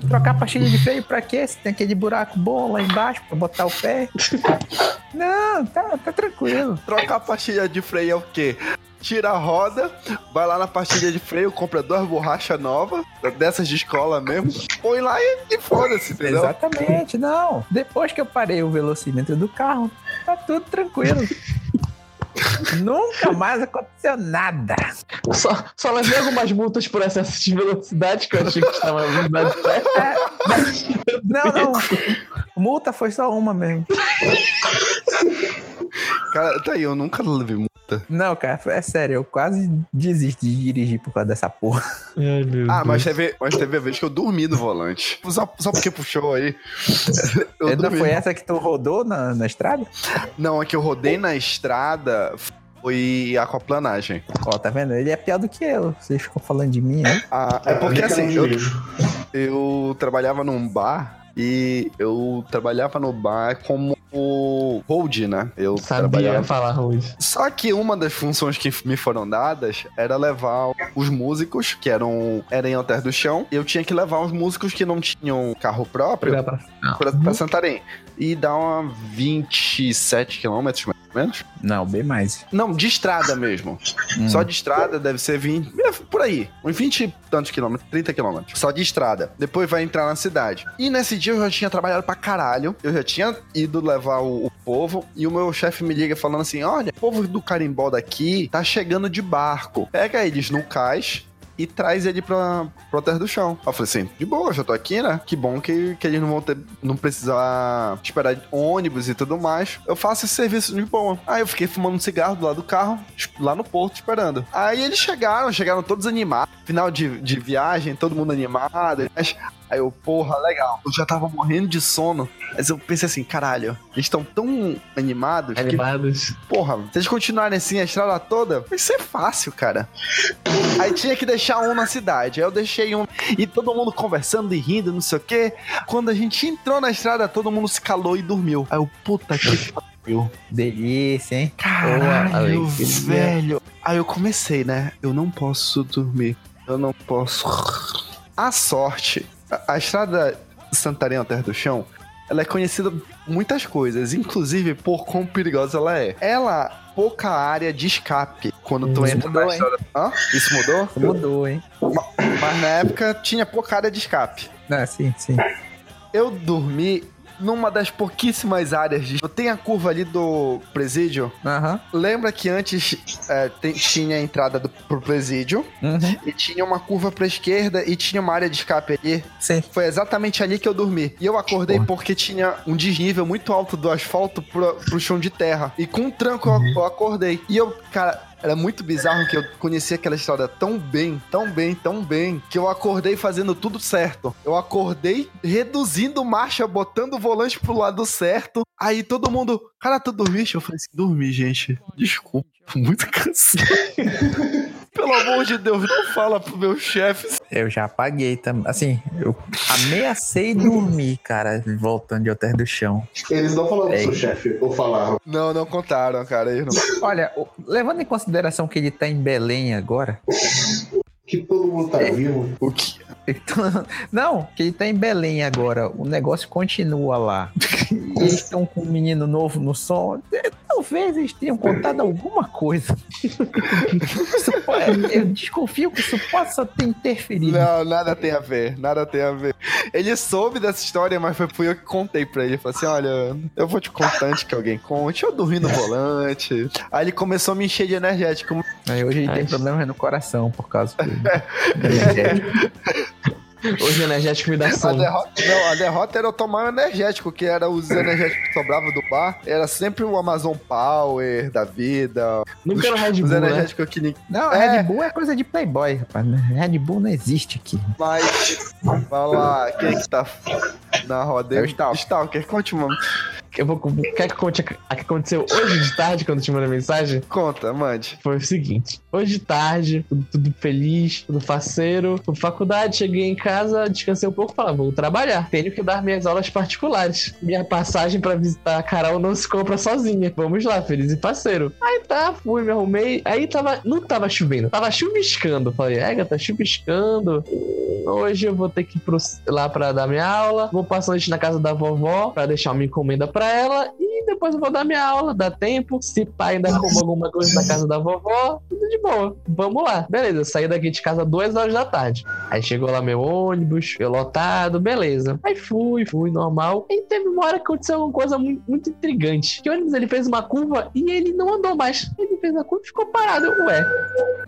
Trocar pastilha de freio pra quê? Você tem aquele buraco bom lá embaixo pra botar o pé. Não, tá, tá tranquilo. Trocar a pastilha de freio é o quê? Tira a roda, vai lá na pastilha de freio, compra duas borrachas novas, dessas de escola mesmo, põe lá e, e foda-se, entendeu? Exatamente, não. Depois que eu parei o velocímetro do carro, tá tudo tranquilo. Nunca mais aconteceu nada. Só, só levei algumas multas por excesso de velocidade, que eu achei que estava na velocidade certa. É, não, não. Multa foi só uma mesmo. Cara, tá aí, eu nunca levei multa. Não, cara, é sério, eu quase desisto de dirigir por causa dessa porra. Ai, meu Ah, Deus. mas teve, mas teve a vez que eu dormi no volante. Só, só porque puxou aí. Eu Não dormi. foi essa que tu rodou na, na estrada? Não, é que eu rodei na estrada foi aquaplanagem. Ó, tá vendo? Ele é pior do que eu. Vocês ficam falando de mim, né? Ah, é porque Fica assim, eu, eu trabalhava num bar e eu trabalhava no bar como hold, né? Eu Sabia falar hoje. Só que uma das funções que me foram dadas era levar os músicos, que eram, eram em Alter do Chão, e eu tinha que levar os músicos que não tinham carro próprio pra, pra Santarém. E dar uma 27 quilômetros, menos. Não, bem mais. Não, de estrada mesmo. Hum. Só de estrada deve ser 20. é, Por aí. Uns 20 e tantos quilômetros, 30 quilômetros. Só de estrada. Depois vai entrar na cidade. E nesse dia eu já tinha trabalhado pra caralho. Eu já tinha ido levar o, o povo. E o meu chefe me liga falando assim: olha, o povo do carimbó daqui tá chegando de barco. Pega eles no cais. E traz ele pra, pra terra do chão. Eu falei assim, de boa, já tô aqui, né? Que bom que, que eles não vão ter, não precisar esperar ônibus e tudo mais. Eu faço esse serviço de boa. Aí eu fiquei fumando um cigarro do lado do carro, lá no porto, esperando. Aí eles chegaram, chegaram todos animados. Final de, de viagem, todo mundo animado. Aí eu, porra, legal. Eu já tava morrendo de sono. Mas eu pensei assim, caralho, eles estão tão animados que, Animados. porra, se eles continuarem assim a estrada toda, vai ser fácil, cara. Aí tinha que deixar um na cidade. Aí eu deixei um. E todo mundo conversando e rindo, não sei o quê. Quando a gente entrou na estrada, todo mundo se calou e dormiu. Aí eu, puta que pariu. Delícia, hein? Caralho, velho. Aí eu comecei, né? Eu não posso dormir. Eu não posso. A sorte, a, a estrada Santarém ao Terra do Chão, ela é conhecida por muitas coisas, inclusive por quão perigosa ela é. Ela pouca área de escape quando tu entra mudou, na hein? estrada. Hã? Isso mudou? Mudou, hein? Mas na época tinha pouca área de escape. Ah, sim, sim. Eu dormi numa das pouquíssimas áreas de. Tem a curva ali do presídio. Aham. Lembra que antes é, tem- tinha a entrada do, pro presídio Uhum. e tinha uma curva pra esquerda e tinha uma área de escape ali? Sim. Foi exatamente ali que eu dormi. E eu acordei porque tinha um desnível muito alto do asfalto pro, pro chão de terra. E com um tranco eu, eu acordei. E eu, cara. Era muito bizarro que eu conhecia aquela história tão bem, tão bem, tão bem, que eu acordei fazendo tudo certo. Eu acordei reduzindo marcha, botando o volante pro lado certo. Aí todo mundo, cara, tu dormiste? Eu falei assim, dormi, gente. Desculpa, muito cansado. Pelo amor de Deus, não fala pro meu chefe. Eu já apaguei também. Assim, eu ameacei dormir, cara, voltando de Hotel do Chão. Eles não falaram pro Ei. seu chefe, ou falaram. Não, não contaram, cara. Eles não... Olha, levando em consideração que ele tá em Belém agora. Que todo mundo tá vivo. O que? então- não, que ele tá em Belém agora. O negócio continua lá. Eles estão com um menino novo no som. É, Talvez eles tenham contado alguma coisa. Pode- eu desconfio que isso possa ter interferido. Não, nada tem a ver, nada tem a ver. Ele soube dessa história, mas foi fui eu que contei pra ele. Falei assim: olha, eu vou te contar antes que alguém conte. Eu dormi no volante. Aí ele começou a me encher de energético. Aí hoje ele Ai. tem problemas no coração por causa do energético. Hoje o energético me dá A sono. derrota, não, a derrota era eu tomar um energético, que era os energéticos que sobravam do bar. Era sempre o Amazon Power da vida. Nunca era o Red os Bull, né? energéticos que ninguém. Não, É. Red Bull é coisa de Playboy, rapaz. Red Bull não existe aqui. Mas. Vai lá, quem é que tá na roda? É o Stalker. Stalker, conte uma. Eu vou, quer que conte a que aconteceu hoje de tarde, quando te mandei mensagem? Conta, mande. Foi o seguinte: hoje de tarde, tudo, tudo feliz, tudo faceiro, fui pra faculdade, cheguei em casa, descansei um pouco e falei, vou trabalhar. Tenho que dar minhas aulas particulares. Minha passagem pra visitar a Carol não se compra sozinha. Vamos lá, feliz e parceiro. Aí tá, fui, me arrumei. Aí tava, não tava chovendo, tava chuviscando. Falei, é, tá chuviscando. Hoje eu vou ter que ir pro- lá pra dar minha aula. Vou passar a noite na casa da vovó pra deixar uma encomenda pra ela. E depois eu vou dar minha aula, dá tempo. Se pai ainda como alguma coisa na casa da vovó, tudo de boa. Vamos lá. Beleza, saí daqui de casa duas horas da tarde. Aí chegou lá meu ônibus, eu lotado, beleza. Aí fui, fui, normal. Aí teve uma hora que aconteceu uma coisa muito, muito intrigante. Que o ônibus ele fez uma curva e ele não andou mais. Ele fez a curva e ficou parado. Eu, ué,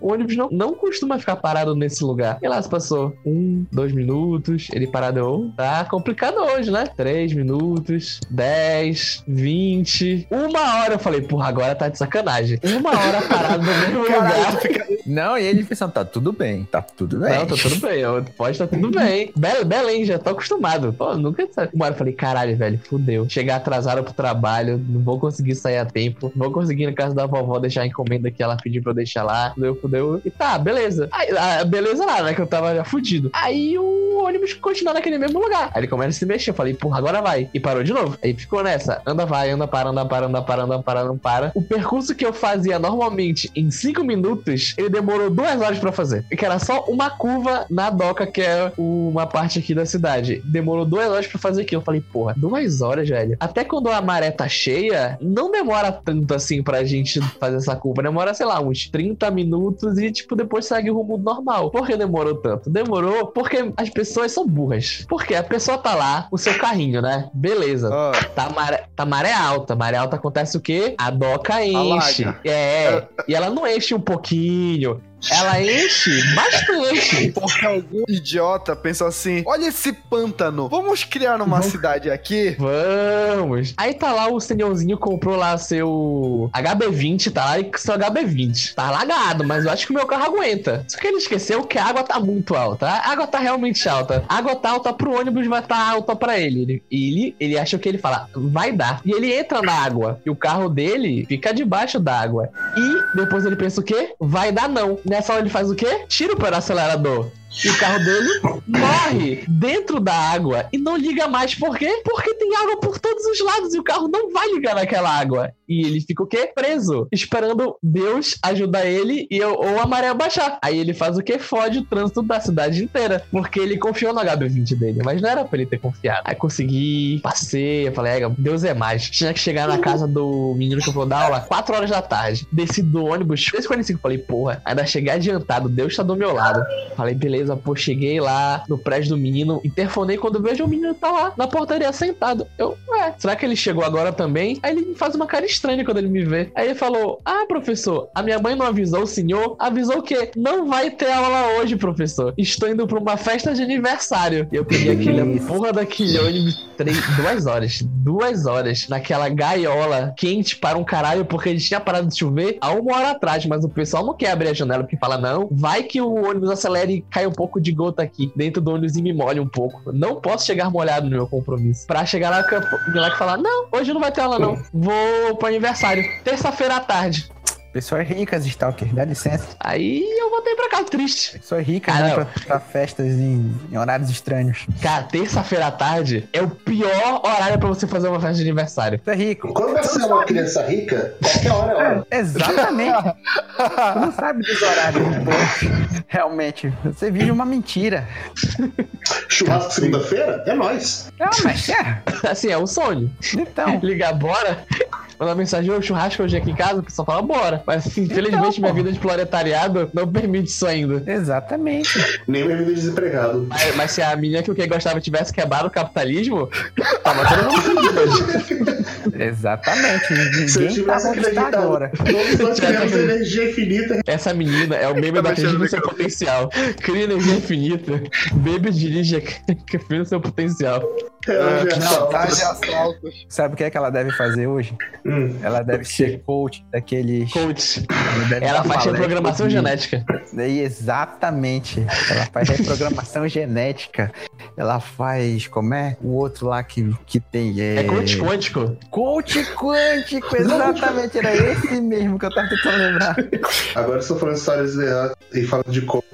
o ônibus não, não costuma ficar parado nesse lugar. E lá se passou um, dois minutos, ele parado. Tá complicado hoje, né? Três minutos, dez, vinte, uma hora. Eu falei, porra, agora tá de sacanagem. Uma hora parado no mesmo lugar. Não, e ele pensando, tá tudo bem, tá tudo bem. Não, tá tudo bem. Pode estar tudo bem. Be Belém, já tô acostumado. Pô, nunca. Uma hora eu falei, caralho, velho, fudeu. Chegar atrasado pro trabalho, não vou conseguir sair a tempo. Não vou conseguir ir na casa da vovó deixar a encomenda que ela pediu pra eu deixar lá. Fudeu, fudeu. E tá, beleza. Aí, ah, beleza lá, né? Que eu tava já fudido. Aí o ônibus continuou naquele mesmo lugar. Aí ele começa a se mexer. Eu falei, porra, agora vai. E parou de novo. Aí ficou nessa. Anda, vai, anda, para, anda, para, anda, para, anda, para, não para. O percurso que eu fazia normalmente em 5 minutos, ele demorou duas horas pra fazer. Que era só uma curva na doca, que é uma parte aqui da cidade. Demorou duas horas pra fazer aquilo. Eu falei, porra, duas horas, velho. Até quando a maré tá cheia, não demora tanto assim pra gente fazer essa curva. Demora, sei lá, uns 30 minutos e, tipo, depois segue o rumo normal. Por que demorou tanto? Demorou porque as pessoas são burras. Porque a pessoa tá lá, o seu carrinho, né? Beleza. Ah, Tá maré, tá maré alta. Maré alta acontece o quê? A doca enche. É. E ela não enche um pouquinho. Ela enche bastante. porque algum idiota pensou assim: olha esse pântano, vamos criar uma cidade aqui. Vamos. Aí tá lá o senhorzinho comprou lá seu HB20, tá lá com seu HB20. Tá lagado, mas eu acho que o meu carro aguenta. Só que ele esqueceu que a água tá muito alta. A água tá realmente alta. A água tá alta pro ônibus, vai tá alta pra ele. Ele, ele, ele acha que ele fala, vai dar. E ele entra na água. E o carro dele fica debaixo d'água. E depois ele pensa o quê? Vai dar não. Nessa hora ele faz o quê? Tira o pé do acelerador. E o carro dele morre dentro da água e não liga mais. Por quê? Porque tem água por todos os lados e o carro não vai ligar naquela água. E ele fica o quê? Preso. Esperando Deus ajudar ele e eu, ou a maré baixar. Aí ele faz o quê? Fode o trânsito da cidade inteira. Porque ele confiou no HB20 dele. Mas não era pra ele ter confiado. Aí consegui, passei, eu falei, é, Deus é mais. Tinha que chegar na casa do menino que eu vou dar aula 4 horas da tarde. Desci do ônibus, 3h45. Falei, porra, ainda cheguei adiantado, Deus tá do meu lado. Falei, beleza, pô, cheguei lá no prédio do menino, interfonei quando vejo o menino tá lá na portaria sentado. Eu, ué, será que ele chegou agora também? Aí ele faz uma cara estranha quando ele me vê. Aí ele falou: Ah, professor, a minha mãe não avisou o senhor? Avisou o quê? Não vai ter aula hoje, professor. Estou indo pra uma festa de aniversário. E eu peguei aquele porra daquele ônibus três, duas horas. Duas horas naquela gaiola quente para um caralho, porque ele tinha parado de chover há uma hora atrás. Mas o pessoal não quer abrir a janela porque fala: Não, vai que o ônibus acelere e cai um pouco de gota aqui dentro do ônibus e me molhe um pouco. Não posso chegar molhado no meu compromisso. Pra chegar lá, lá e falar: Não, hoje não vai ter aula, não. Vou pro aniversário. Terça-feira à tarde. Pessoas ricas, Stalker, dá licença. Aí eu voltei pra casa triste. Pessoas ricas, Cara, né, pra, pra festas em, em horários estranhos. Cara, terça-feira à tarde é o pior horário pra você fazer uma festa de aniversário. Tu é rico. Quando você é uma criança rica, qualquer hora é hora. Exatamente. tu não sabe dos horários bons. Realmente. Você vive uma mentira. Churrasco segunda-feira? É nóis. Não, mas é. Assim, é um sonho. Então. Ligar bora, mandar mensagem, ô, churrasco hoje aqui em casa, o pessoal fala, bora. Mas, assim, infelizmente, minha vida de proletariado não permite isso ainda. Exatamente. Nem minha vida de desempregado. Mas, mas se a menina que o que gostava tivesse quebrado o capitalismo, tava todo mundo feliz hoje. Exatamente. Se eu Ninguém tá tivesse acreditado, agora. todos nós tivemos energia infinita. Essa menina é o meme da acredita no seu potencial. Cria energia infinita. Bebe e dirija que cria no seu potencial. Ela já não, tá, de. Sabe o que é que ela deve fazer hoje? Hum. Ela deve ser coach daqueles. Coach. Ela dar faz reprogramação genética. E Exatamente. Ela faz reprogramação genética. Ela faz. Como é? O outro lá que, que tem. É, É coach quântico. Coach quântico, exatamente. Era esse mesmo que eu tava tentando lembrar. Agora estou falando histórias erradas e falando de coach.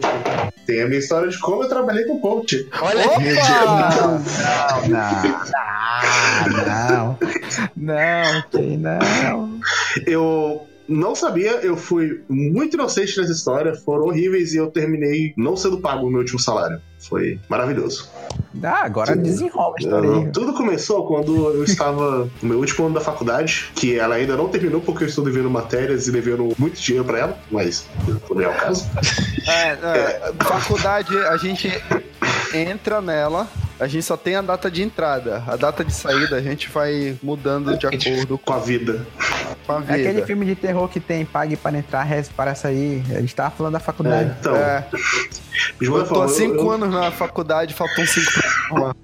Tem a minha história de como eu trabalhei com coach. Olha Opa! Não, não, não. Não, que não. Eu não sabia, eu fui muito inocente nessa história, foram horríveis e eu terminei não sendo pago o meu último salário. Foi maravilhoso. Ah, agora desenrola a história aí. Tudo começou quando eu estava no meu último ano da faculdade, que ela ainda não terminou porque eu estou devendo matérias e devendo muito dinheiro pra ela, mas não é o caso. É, é, faculdade, a gente entra nela, a gente só tem a data de entrada. A data de saída a gente vai mudando de acordo Com a vida. com a É aquele vida. filme de terror que tem pague para entrar, reze para sair. A gente tava falando da É, faculdade. então, É, de qualquer eu tô há cinco eu- anos na faculdade, faltam cinco pra formar.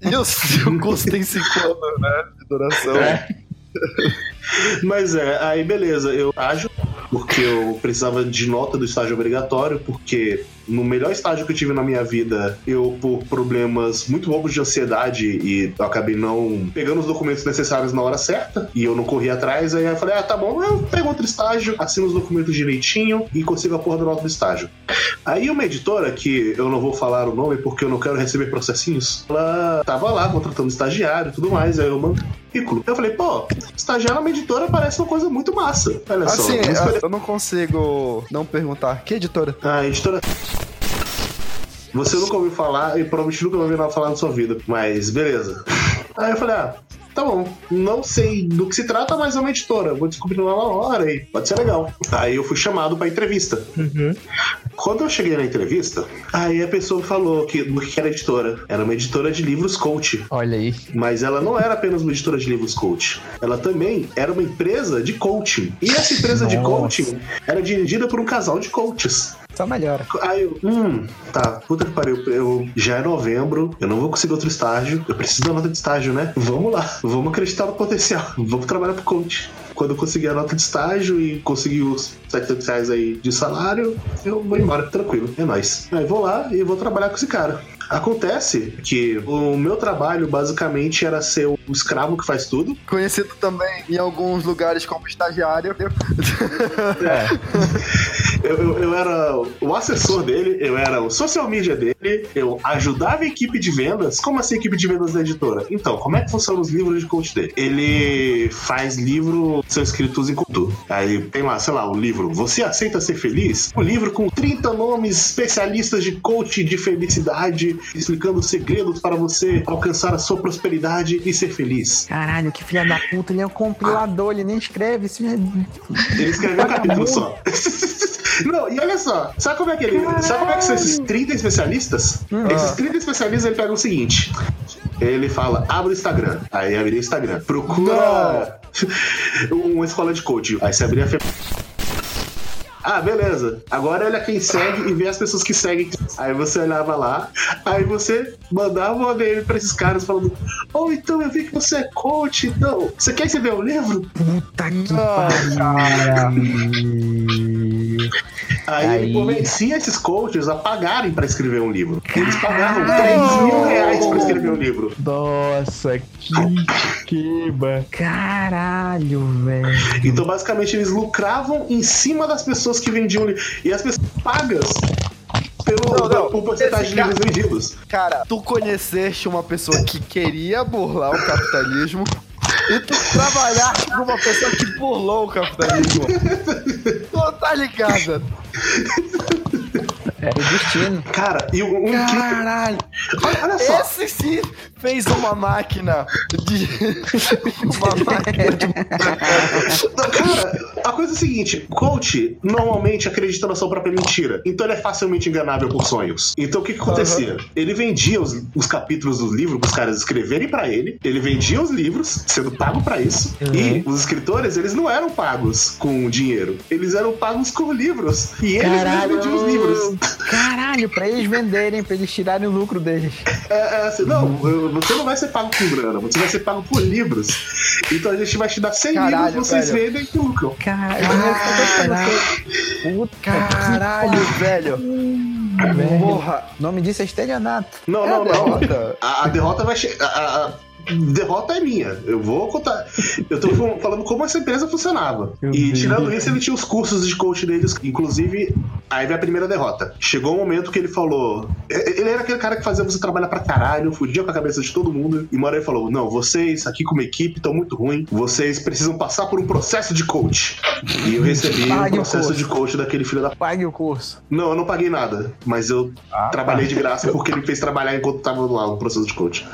E o, o curso tem cinco anos, né? De duração. É. Mas é, aí beleza, eu estágio, porque eu precisava de nota do estágio obrigatório, porque no melhor estágio que eu tive na minha vida, eu, por problemas muito bobos de ansiedade, e eu acabei não pegando os documentos necessários na hora certa, e eu não corri atrás, aí eu falei, ah, tá bom, eu pego outro estágio, assino os documentos direitinho e consigo a porra do estágio. Aí uma editora, que eu não vou falar o nome porque eu não quero receber processinhos, ela tava lá contratando estagiário e tudo mais, aí eu mandei currículo. Eu falei, pô, estagiário numa editora parece uma coisa muito massa. Olha só. Assim, vamos escolher- eu não consigo não perguntar. Que editora? A editora. Você nunca ouviu falar e provavelmente nunca ouviu nada falar na sua vida. Mas beleza. Aí eu falei, ah, tá bom. Não sei do que se trata, mas é uma editora. Vou descobrir lá na hora e pode ser legal. Aí eu fui chamado pra entrevista. Quando eu cheguei na entrevista, aí a pessoa falou que, do que era editora. Era uma editora de livros coach. Olha aí. Mas ela não era apenas uma editora de livros coach. Ela também era uma empresa de coaching. E essa empresa de Nossa. coaching era dirigida por um casal de coaches. Só melhora. Aí eu, hum, tá, puta que pariu. Eu, já é novembro, eu não vou conseguir outro estágio. Eu preciso da nota de estágio, né? Vamos lá, vamos acreditar no potencial. Vamos trabalhar pro coach. Quando eu conseguir a nota de estágio e conseguir os 700 reais aí de salário, eu vou embora, tranquilo. É nóis. Aí vou lá e vou trabalhar com esse cara. Acontece que o meu trabalho basicamente era ser o o escravo que faz tudo. Conhecido também em alguns lugares como estagiário. Eu, eu, eu era o assessor dele, eu era o social media dele, eu ajudava a equipe de vendas. Como assim, equipe de vendas da editora? Então, como é que funcionam os livros de coach dele? Ele faz livro, são escritos em cultura. Aí tem lá, sei lá, o livro Você Aceita Ser Feliz? Um livro com 30 nomes especialistas de coach de felicidade, explicando segredos para você alcançar a sua prosperidade e ser feliz. Caralho, que filha da puta, ele é um compilador, ele nem escreve isso. é- Ele escreveu um capítulo só. Não, e olha só, sabe como é que ele. Sabe como é que são esses 30 especialistas? Esses 30 especialistas ele pega o seguinte. Ele fala, abre o Instagram. Aí abre o Instagram. Procura uma escola de coaching. Aí você abrir a. Ah, beleza. Agora olha quem segue e vê as pessoas que seguem. Aí você olhava lá, aí você mandava uma DM pra esses caras falando: Oh, então eu vi que você é coach, então. Você quer escrever um livro? Puta que pariu. Aí, Aí- ele convencia esses coaches a pagarem pra escrever um livro. Eles pagavam 3 mil reais pra escrever um livro. Nossa, que queba. Caralho, velho. Então, basicamente, eles lucravam em cima das pessoas que vendiam livro. E as pessoas pagas pelo, Não, não. por porcentagem de livros vendidos. Cara, tu conheceste uma pessoa que queria burlar o capitalismo e tu trabalhaste com uma pessoa que burlou o capitalismo. tu tá ligado? É o destino. Cara, e um, um que- Caralho! olha, olha só. Esse sim fez uma máquina de. uma máquina de. Cara, a coisa é a seguinte: coach normalmente acredita na sua própria mentira. Então ele é facilmente enganável por sonhos. Então o que, que acontecia? Ele vendia os, os capítulos dos livros pros caras escreverem pra ele. Ele vendia os livros, sendo pago pra isso. E os escritores, eles não eram pagos com dinheiro. Eles eram pagos com livros. E eles Caralho. vendiam os livros. Caralho, pra eles venderem, pra eles tirarem o lucro deles. É, é assim, não, eu- você não vai ser pago com grana, você vai ser pago por livros. Então a gente vai te dar 100 Caralho, livros, vocês velho. vendem e lucram. Caralho. Puta Caralho, velho! Velho. Porra! O nome disso é estelionato. Não, É não, a não. derrota. A, a derrota vai chegar. Derrota é minha. Eu vou contar. Eu tô fal- falando como essa empresa funcionava. Meu e tirando isso, ele tinha os cursos de coach deles. Inclusive, aí vem a primeira derrota. Chegou um momento que ele falou. Ele era aquele cara que fazia você trabalhar pra caralho, fudia com a cabeça de todo mundo. E uma hora ele falou: Não, vocês aqui como equipe estão muito ruim. Vocês precisam passar por um processo de coach. E eu recebi um Pague o processo de coach daquele filho da. Pague o curso. Não, eu não paguei nada. Mas eu Ah, trabalhei de graça porque ele me fez trabalhar enquanto tava lá no processo de coach.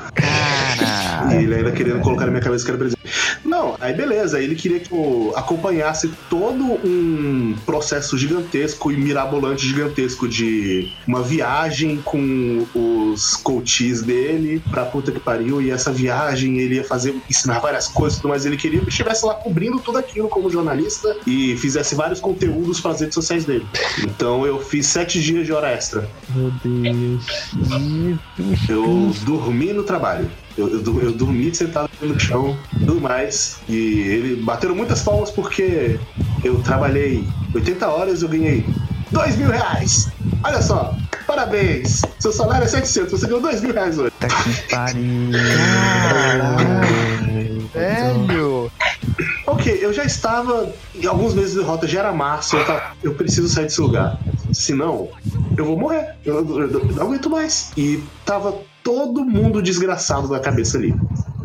E ele ainda querendo colocar na minha cabeça que era presidente. Não, aí beleza, ele queria que eu acompanhasse todo um processo gigantesco e mirabolante gigantesco de uma viagem com os coaches dele pra puta que pariu. E essa viagem ele ia fazer, ensinar várias coisas, e tudo mas ele queria que eu estivesse lá cobrindo tudo aquilo como jornalista e fizesse vários conteúdos para as redes sociais dele. Então eu fiz sete dias de hora extra. Meu Deus. Eu dormi no trabalho. Eu, eu, eu dormi sentado no chão, tudo mais. E ele bateram muitas palmas porque eu trabalhei 80 horas e eu ganhei 2 mil reais. Olha só, parabéns. Seu salário é 700, você ganhou 2 mil reais hoje. Puta que pariu. Velho! Ok, eu já estava em alguns meses de derrota, já era março, eu, tava, eu preciso sair desse lugar. Senão, eu vou morrer. Eu, eu- eu não aguento mais. E tava todo mundo desgraçado na cabeça ali.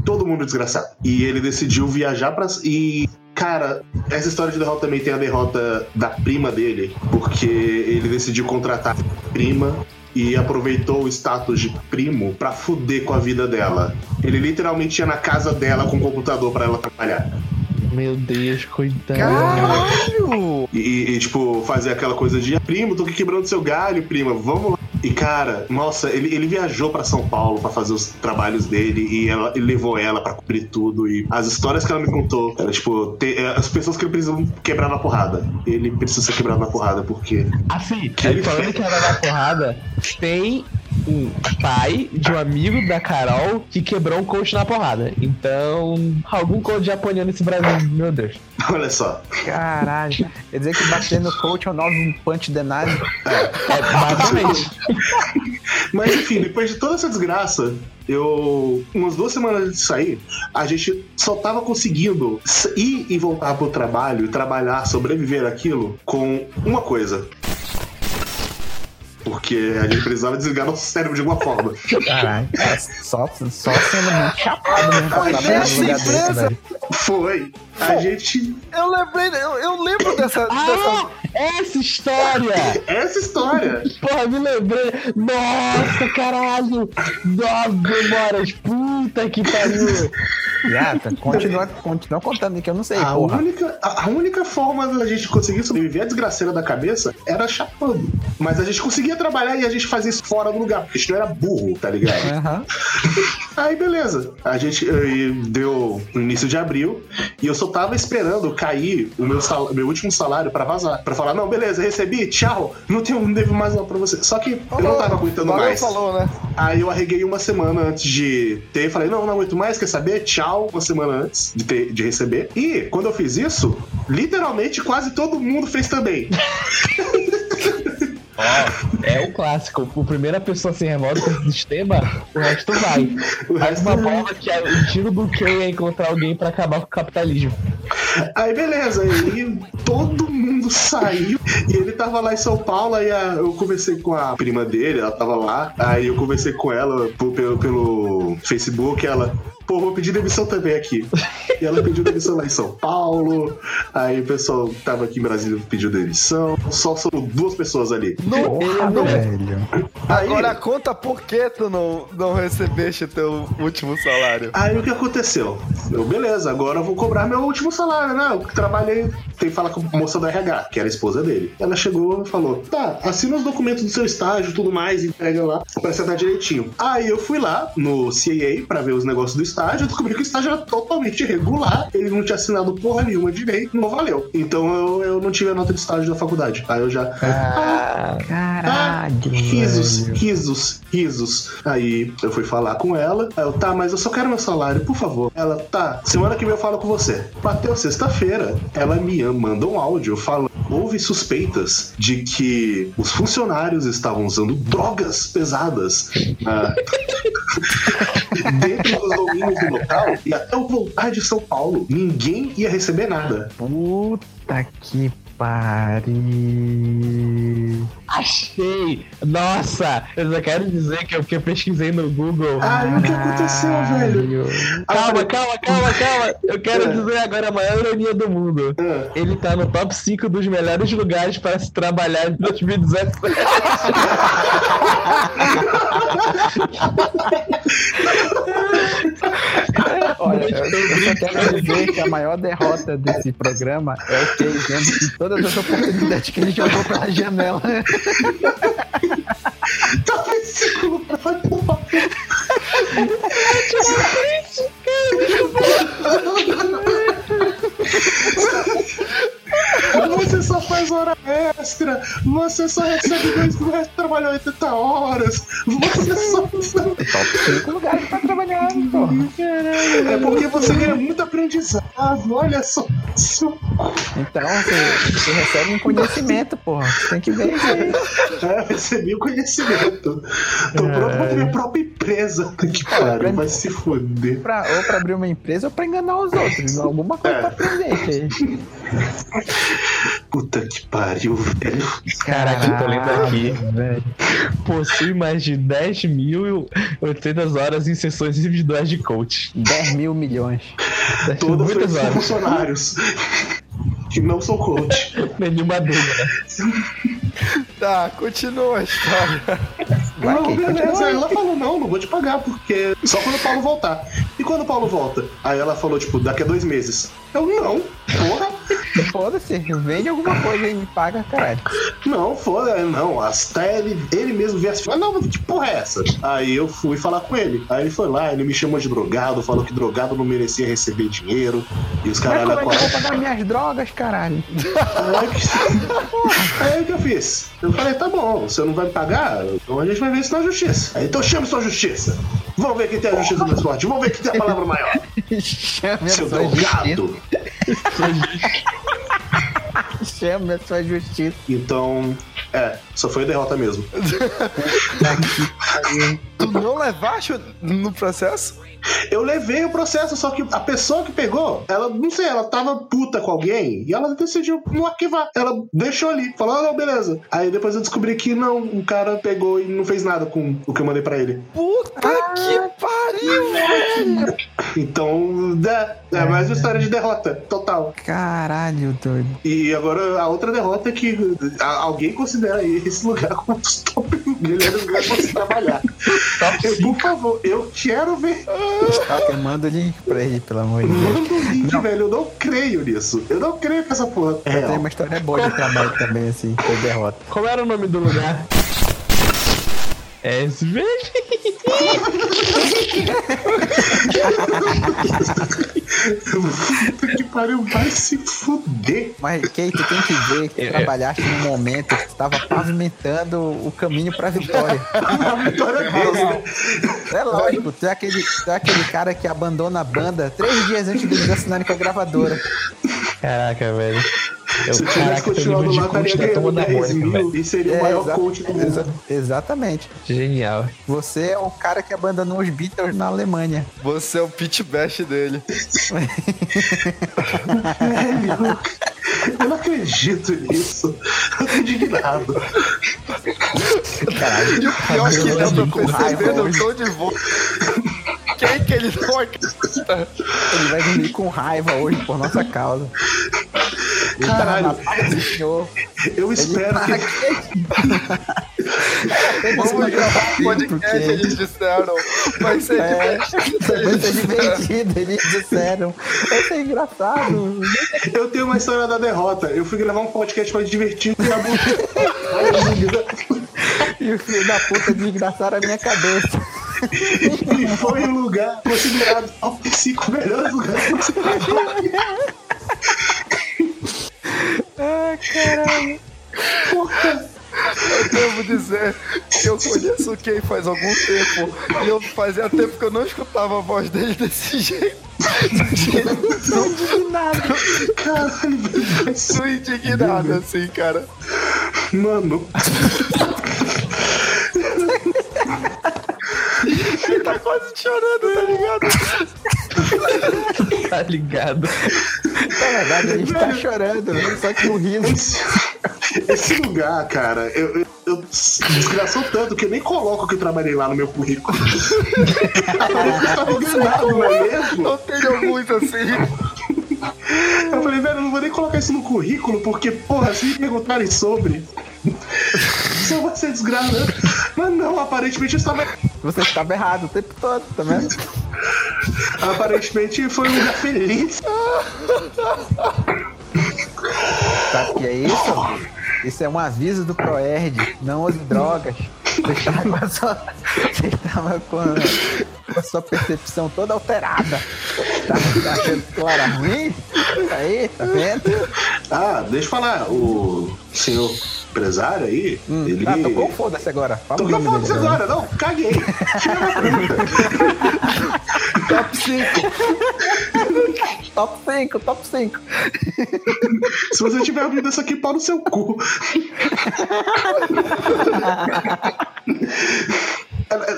Todo mundo desgraçado. E ele decidiu viajar pra. E. Cara, essa história de derrota também tem a derrota da prima dele, porque ele decidiu contratar a prima e aproveitou o status de primo pra fuder com a vida dela. Ele literalmente ia na casa dela com o computador pra ela trabalhar. Meu Deus, coitado. Caralho! E, e, tipo, fazer aquela coisa de primo, tô aqui quebrando seu galho, prima, vamos lá. E cara, nossa, ele, ele viajou pra São Paulo pra fazer os trabalhos dele e ela, ele levou ela pra cobrir tudo. E as histórias que ela me contou, era tipo, ter- é, as pessoas que ele precisam quebrar na porrada. Ele precisa ser quebrado na porrada, porque. Assim, Que ele falando fez? que era da porrada, tem um pai de um amigo da Carol que quebrou um coach na porrada. Então, algum coach apanhando esse Brasil, meu Deus. Olha só. Caralho. Quer dizer que bater no coach é o novo punch denado. É, basicamente. Mas enfim, depois de toda essa desgraça, eu. Umas duas semanas antes de sair, a gente só tava conseguindo ir e voltar pro trabalho, e trabalhar, sobreviver aquilo com uma coisa. Porque a gente precisava desligar nosso cérebro de alguma forma. Caralho. É, só, só sendo muito chapado mesmo pra Ai, gente, desse, velho. Foi. A gente. Eu lembrei, eu, eu lembro dessa. dessa... Ah, essa história! Essa história. Porra, me lembrei. Nossa, caralho! Nossa, memórias. Puta que pariu. Gata, continua, continua contando que eu não sei, A porra. única, a, a única forma da gente conseguir sobreviver a desgraceira da cabeça era chapando. Mas a gente conseguia trabalhar e a gente fazia isso fora do lugar, porque a gente não era burro, tá ligado? Aham. Aí beleza. A gente eh, deu no início de abril e eu só tava esperando cair o meu, meu último salário pra vazar. Pra falar, não, beleza, recebi, tchau, não tenho, não devo mais nada pra você. Só que eu não tava aguentando mais. falou, né? Aí eu arreguei uma semana antes de ter, falei, não, não aguento mais, quer saber? Tchau, uma semana antes de, ter, de receber. E quando eu fiz isso, literalmente quase todo mundo fez também. É o clássico. O primeira pessoa sem remoto com esse sistema, o resto vai. O Faz uma prova que é o tiro do que é encontrar alguém pra acabar com o capitalismo. Aí beleza, aí todo mundo saiu e ele tava lá em São Paulo, aí a- eu conversei com a prima dele, ela tava lá, aí eu conversei com ela pelo, pelo Facebook, ela, pô, vou pedir demissão também aqui. E ela pediu demissão lá em São Paulo, aí o pessoal que tava aqui em Brasília pediu demissão, só são duas pessoas ali. Porra, velho. Aí, Agora conta por que tu não, não recebeste teu último salário. Aí o que aconteceu? Eu, beleza, agora eu vou cobrar meu último salário, né? Eu trabalhei, tem que falar com a moça da RH, que era a esposa dele. Ela chegou e falou: tá, assina os documentos do seu estágio tudo mais, entrega lá pra acertar direitinho. Aí eu fui lá no CAA pra ver os negócios do estágio, eu descobri que o estágio era totalmente irregular, ele não tinha assinado porra nenhuma direito, não valeu. Então eu, eu não tive a nota de estágio da faculdade. Aí eu já. Ah, Caralho, Risos, velho. risos, risos. Aí eu fui falar com ela. Aí eu, tá, mas eu só quero meu salário, por favor. Ela, tá, semana que vem eu falo com você. Bateu sexta-feira, ela me manda um áudio falando. Houve suspeitas de que os funcionários estavam usando drogas pesadas ah, dentro dos domínios do local e até eu voltar de São Paulo, ninguém ia receber nada. Puta que pariu. achei! Nossa! Eu só quero dizer que eu, que eu pesquisei no Google. Aí o que aconteceu, velho? Calma, calma, calma, calma! Eu quero dizer agora a maior ironia do mundo. Ah, Ele tá no top 5 dos melhores lugares para se trabalhar em 2017. Olha, eu, eu só quero dizer que a maior derrota desse programa é o Kay vendo que todas as oportunidades que ele jogou pela janela. tá versículo pra porra. Você só faz hora extra, você só recebe dois mil reais, trabalhou 80 horas, você só. Top 5 lugares pra trabalhar, porra. É porque você ganha muito aprendizado, olha só. Então, você, você recebe um conhecimento, porra. Você tem que ver isso aí. É, recebi o conhecimento. Tô pronto pra ter minha própria empresa. Que pariu, vai se fuder. Pra, ou pra abrir uma empresa ou pra enganar os outros. Alguma coisa É. pra aprender. Puta que pariu, velho. Caraca, eu tô lendo aqui. Velho. Possui mais de 10.800 horas em sessões individuais de coach. 10 mil milhões. Todas Muitas são horas. funcionários. Que não são coach. Nenhuma dúvida. Tá, continua a história. Vai, não, Kay, beleza. continua Aí aí. ela falou, não, não vou te pagar, porque só quando o Paulo voltar. E quando o Paulo volta? Aí ela falou, tipo, daqui a dois meses. Eu, não, porra. Foda-se, vende alguma coisa e me paga, caralho. Não, foda, não. Até ele, ele mesmo viesse falar, não, que porra é essa? Aí eu fui falar com ele. Aí ele foi lá, ele me chamou de drogado, falou que drogado não merecia receber dinheiro. E os Mas caralho como é que eu vou quatro. pagar minhas drogas, caralho? Aí que- Aí o que eu fiz? Eu falei, tá bom, você não vai me pagar? Então a gente vai ver isso na justiça. Aí, então chame sua justiça. Vamos ver quem tem a justiça mais forte. Vamos ver quem tem a palavra maior. Chame Seu drogado. Chame a sua justiça. Então, é, só foi derrota mesmo. Tu não levaste no processo? Eu levei o processo, só que a pessoa que pegou, ela, não sei, ela tava puta com alguém e ela decidiu não arquivar. Ela deixou ali, falou, ah, não, beleza. Aí depois eu descobri que não, o cara pegou e não fez nada com o que eu mandei pra ele. Puta que pariu, velho! Então, é, é mais uma história de derrota, total. Caralho, doido. E agora a outra derrota é que a- alguém considera esse lugar como os top melhores lugares pra se trabalhar. Eu, por favor, eu quero ver. Eu mando o link pra ele, pelo amor de Deus. Manda o link, velho. Eu não creio nisso. Eu não creio que essa porra é Tem real. uma história boa de trabalho também, assim, foi derrota. Qual era o nome do lugar? SVG. Puta que pariu, vai se fuder. Mas, Kate, tu tem que ver que tu É. trabalhaste num momento que tu tava pavimentando o caminho pra vitória. A vitória dele, né? É lógico, tu é, aquele, tu é aquele cara que abandona a banda três dias antes deles assinarem com a gravadora. Caraca, velho. Eu, Se eu tivesse continuado nível lá, de coach estaria tá ganhando a 10 Mônica, mil velho. e seria o É, maior exa- coach do mundo. exa- exatamente. Genial. Você é o cara que abandonou os Beatles na Alemanha. Você é o pitch best dele. Velho, eu não acredito nisso. Eu tô indignado. Caralho. E o pior que dá pra Com raiva perceber no hoje. tom de voz. Quem que ele não acredita? Ele vai dormir com raiva hoje por nossa causa. Ele tá Caralho. na paz do senhor. Eu Ele espero tá que. Vamos gravar um podcast, porque- eles disseram. Vai ser É, divertido. vai Eles ser disseram. divertido, eles disseram. Vai ser engraçado. Eu tenho uma história da derrota. Eu fui gravar um podcast pra divertir e a E o filho da puta desgraçaram a minha cabeça. E foi o lugar considerado top 5 melhores lugares pra se trabalhar. Ai, caralho. Eu devo dizer que eu conheço o Ken faz algum tempo. E eu fazia tempo que eu não escutava a voz dele desse jeito. Tô indignado. Caralho, ser- Tô indignado assim, cara. Mano, Ele tá quase chorando, tá ligado? Tá ligado? Na verdade, a gente tá chorando, só que o riso. esse, esse lugar, cara, eu, eu, eu desgraçou tanto que eu nem coloco que eu trabalhei lá no meu currículo. Aparece que eu estava enganado, não é mesmo? Eu tenho alguns assim. Eu falei, velho, eu não vou nem colocar isso no currículo, porque, porra, se me perguntarem sobre. Só vai ser desgraça. Mas não, aparentemente eu estava. Você estava errado o tempo todo, tá vendo? Aparentemente foi um lugar feliz. Sabe o que é isso? Isso é um aviso do Proerd. Não use drogas. Você estava com a sua, você estava com a, com a sua percepção toda alterada. Tá achando eu era ruim? Aí, tá vendo? Ah, deixa eu falar, o senhor empresário aí, ele. Ah, tocou foda-se agora. Fala Tocou foda-se dele agora, não, caguei. Top 5. Top 5, top 5. Se você tiver ouvido isso aqui, pau no seu cu.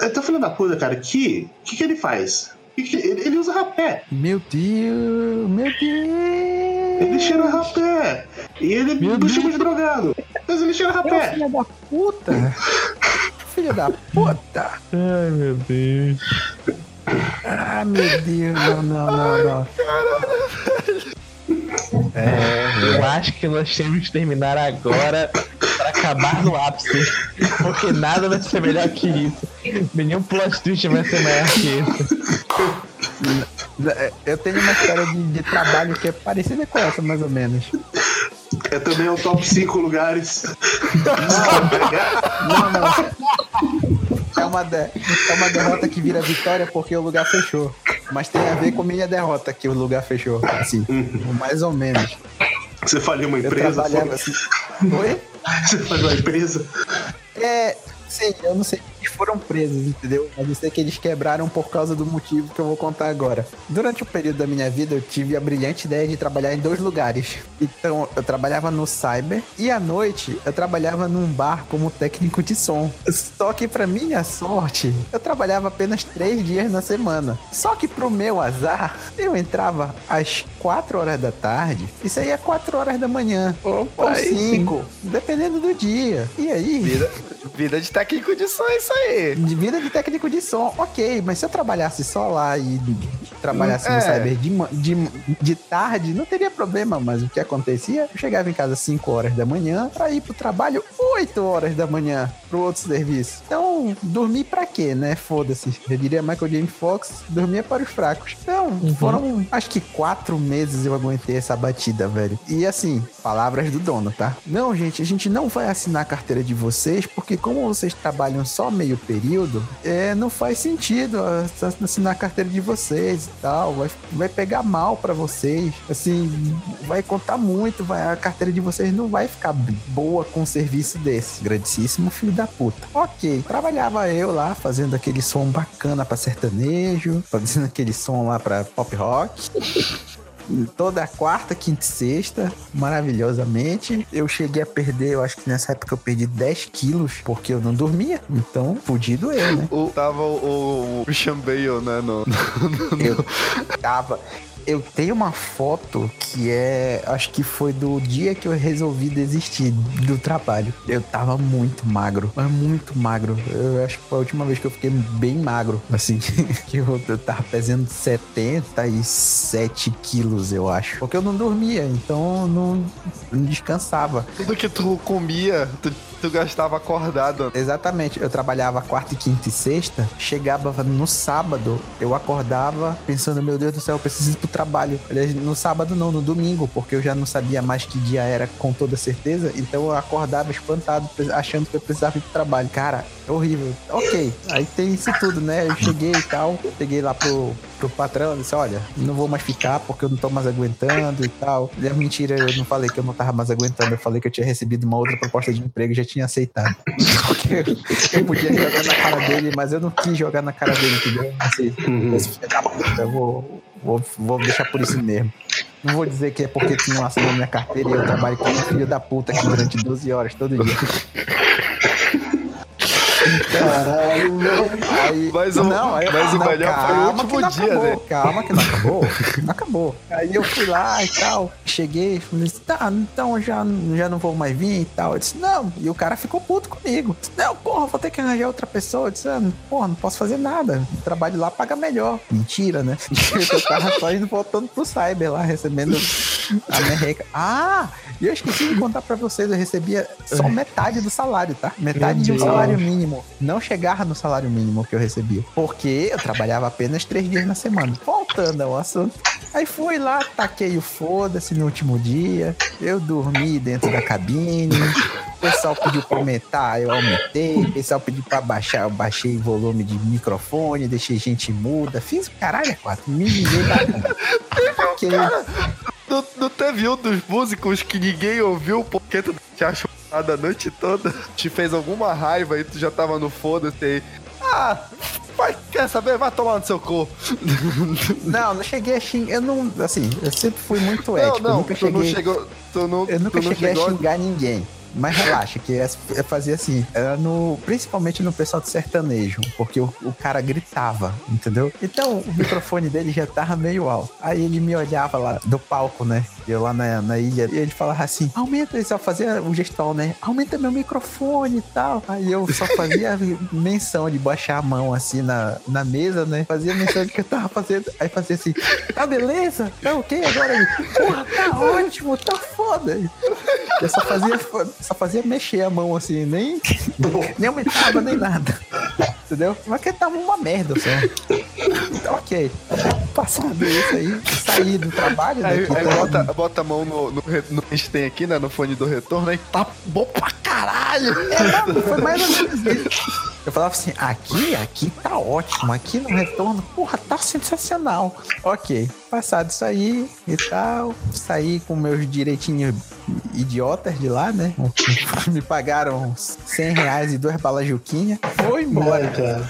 Então, filho da puta, cara, que que, que ele faz? Ele usa rapé. Meu Deus, meu Deus. Ele cheira rapé. E ele me chama de drogado. Mas ele cheira É rapé. filho da puta. Filho da puta. Ai, meu Deus. Ah, meu Deus. Não, não, não, não. Eu acho que nós temos que terminar agora pra acabar no ápice. Porque nada vai ser melhor que isso. Nenhum plot twist vai ser maior que isso. É, Eu tenho uma história de, de trabalho que é parecida com essa, mais ou menos. É também o top 5 lugares. Não, não. É uma, de- é uma derrota que vira vitória porque o lugar fechou. Mas tem a ver com minha derrota que o lugar fechou. Assim, mais ou menos. Você faliu uma Eu empresa? trabalhava assim. Oi? Você faliu uma empresa? É, sim, eu não sei foram presos, entendeu? Mas eu sei que eles quebraram por causa do motivo que eu vou contar agora. Durante o período da minha vida, eu tive a brilhante ideia de trabalhar em dois lugares. Então, eu trabalhava no cyber e à noite eu trabalhava num bar como técnico de som. Só que, pra minha sorte, eu trabalhava apenas três dias na semana. Só que, pro meu azar, eu entrava às quatro horas da tarde e saía às quatro horas da manhã. ou aí sim. cinco, dependendo do dia. E aí? Vida, vida de técnico de som é isso aí. De vida de técnico de som, ok, mas se eu trabalhasse só lá e trabalhasse no É. cyber de, de, de tarde, não teria problema, mas o que acontecia? Eu chegava em casa às 5 horas da manhã pra ir pro trabalho 8 horas da manhã pro outro serviço. Então, dormir pra quê, né? Foda-se. Eu diria Michael James Fox, dormia para os fracos. Então, foram acho que quatro meses eu aguentei essa batida, velho. E assim, palavras do dono, tá? Não, gente, a gente não vai assinar a carteira de vocês, porque como vocês trabalham só meio período, é, não faz sentido ass- assinar a carteira de vocês tal. Vai, vai pegar mal pra vocês. Assim, vai contar muito, vai, a carteira de vocês não vai ficar boa com um serviço desse. Grandíssimo filho da puta. Ok, trabalhava eu lá fazendo aquele som bacana pra sertanejo, fazendo aquele som lá pra pop rock. Toda quarta, quinta e sexta, maravilhosamente. Eu cheguei a perder, eu acho que nessa época eu perdi 10 quilos, porque eu não dormia. Então, fudido eu, né? O, tava o, o Christian Bale, né? No, Eu tava. Eu tenho uma foto que é. Acho que foi do dia que eu resolvi desistir do trabalho. Eu tava muito magro, mas muito magro. Eu acho que foi a última vez que eu fiquei bem magro, assim. que eu, eu tava pesando 77 quilos, eu acho. Porque eu não dormia, então eu não, não descansava. Tudo que tu comia, tu, tu gastava acordado. Exatamente, eu trabalhava quarta, e quinta e sexta, chegava no sábado, eu acordava pensando, meu Deus do céu, eu preciso ir pro trabalho. Aliás, no sábado não, no domingo, porque eu já não sabia mais que dia era com toda certeza, então eu acordava espantado, achando que eu precisava ir pro trabalho. Cara, é horrível. Ok, aí tem isso tudo, né? Eu cheguei e tal, cheguei lá pro, pro patrão, disse, olha, não vou mais ficar porque eu não tô mais aguentando e tal. E é mentira, eu não falei que eu não tava mais aguentando, eu falei que eu tinha recebido uma outra proposta de emprego e já tinha aceitado. Porque eu, eu podia jogar na cara dele, mas eu não quis jogar na cara dele, entendeu? Assim, puta, eu vou, vou, vou deixar por isso mesmo. Não vou dizer que é porque tu não assinou minha carteira e eu trabalho como filho da puta aqui durante 12 horas todo dia. Caralho. Aí, Mas o- aí eu- mas o melhor foi o calma último não dia, acabou, né? Calma que não acabou. Não acabou. Aí eu fui lá e tal, cheguei, falei assim, tá, então já, já não vou mais vir e tal. Eu disse, não. E o cara ficou puto comigo. Disse, não, porra, vou ter que arranjar outra pessoa. Eu disse, ah, porra, não posso fazer nada. O trabalho lá paga melhor. Mentira, né? Eu tava só indo voltando pro Cyber lá, recebendo a merreca. Ah! E eu esqueci de contar pra vocês, eu recebia só metade do salário, tá? Metade Meu de um salário mínimo. Não chegava no salário mínimo que eu recebia. Porque eu trabalhava apenas três dias na semana. Voltando ao assunto. Aí fui lá, taquei o foda-se no último dia. Eu dormi dentro da cabine. O pessoal pediu pra aumentar, eu aumentei. O pessoal pediu pra baixar, eu baixei o volume de microfone, deixei gente muda. Fiz o caralho, é quatro. Me liguei da conta. Não, não teve um dos músicos que ninguém ouviu porque tu tinha chorado a noite toda? Te fez alguma raiva e tu já tava no foda-se aí. Ah, vai, quer saber? Vai tomar no seu cu. Não, não cheguei a xingar. Eu não. Assim, eu sempre fui muito ético. não, eu não, nunca tu cheguei. não chegou. Tu não, Eu nunca cheguei chegou a xingar ninguém. Mas relaxa, que é- eu fazia assim, era no, principalmente no pessoal de sertanejo, porque o, o cara gritava, entendeu? Então o microfone dele já tava meio alto. Aí ele me olhava lá do palco, né? Eu lá na, na ilha, e ele falava assim: aumenta, ele só fazia o gestão, né? Aumenta meu microfone e tal. Aí eu só fazia menção de baixar a mão assim na, na mesa, né? Fazia menção de que eu tava fazendo. Aí fazia assim: tá beleza? Tá ok agora? Ele, Porra, tá ótimo, tá foda. Eu só fazia, só fazia mexer a mão assim, nem, nem aumentava nem nada. Entendeu? Mas que tava uma merda só. Então, ok. Passado isso aí, saí do trabalho. Aí, daqui, aí tá- bota, a mão no, no, no que a gente tem aqui, né? No fone do retorno, aí tá bom pra caralho. É, não, foi mais ou menos isso. Eu falava assim, aqui, aqui tá ótimo, aqui no retorno, porra, tá sensacional. Ok, passado isso aí e tal, saí com meus direitinhos idiotas de lá, né? Me pagaram 100 reais e duas balas juquinha. Foi embora. Cara.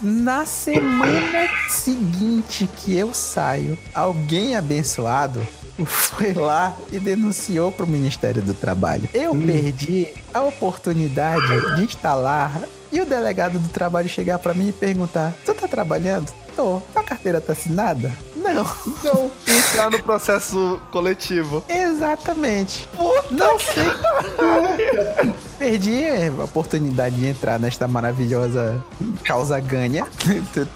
Na semana seguinte que eu saio, alguém abençoado foi lá e denunciou pro Ministério do Trabalho. Eu perdi a oportunidade de lá e o delegado do trabalho chegar pra mim e perguntar: Tu tá trabalhando? Tô. Tua carteira tá assinada? Não. Não, entrar no processo coletivo. Exatamente. Não sei. Perdi a oportunidade de entrar nesta maravilhosa causa ganha.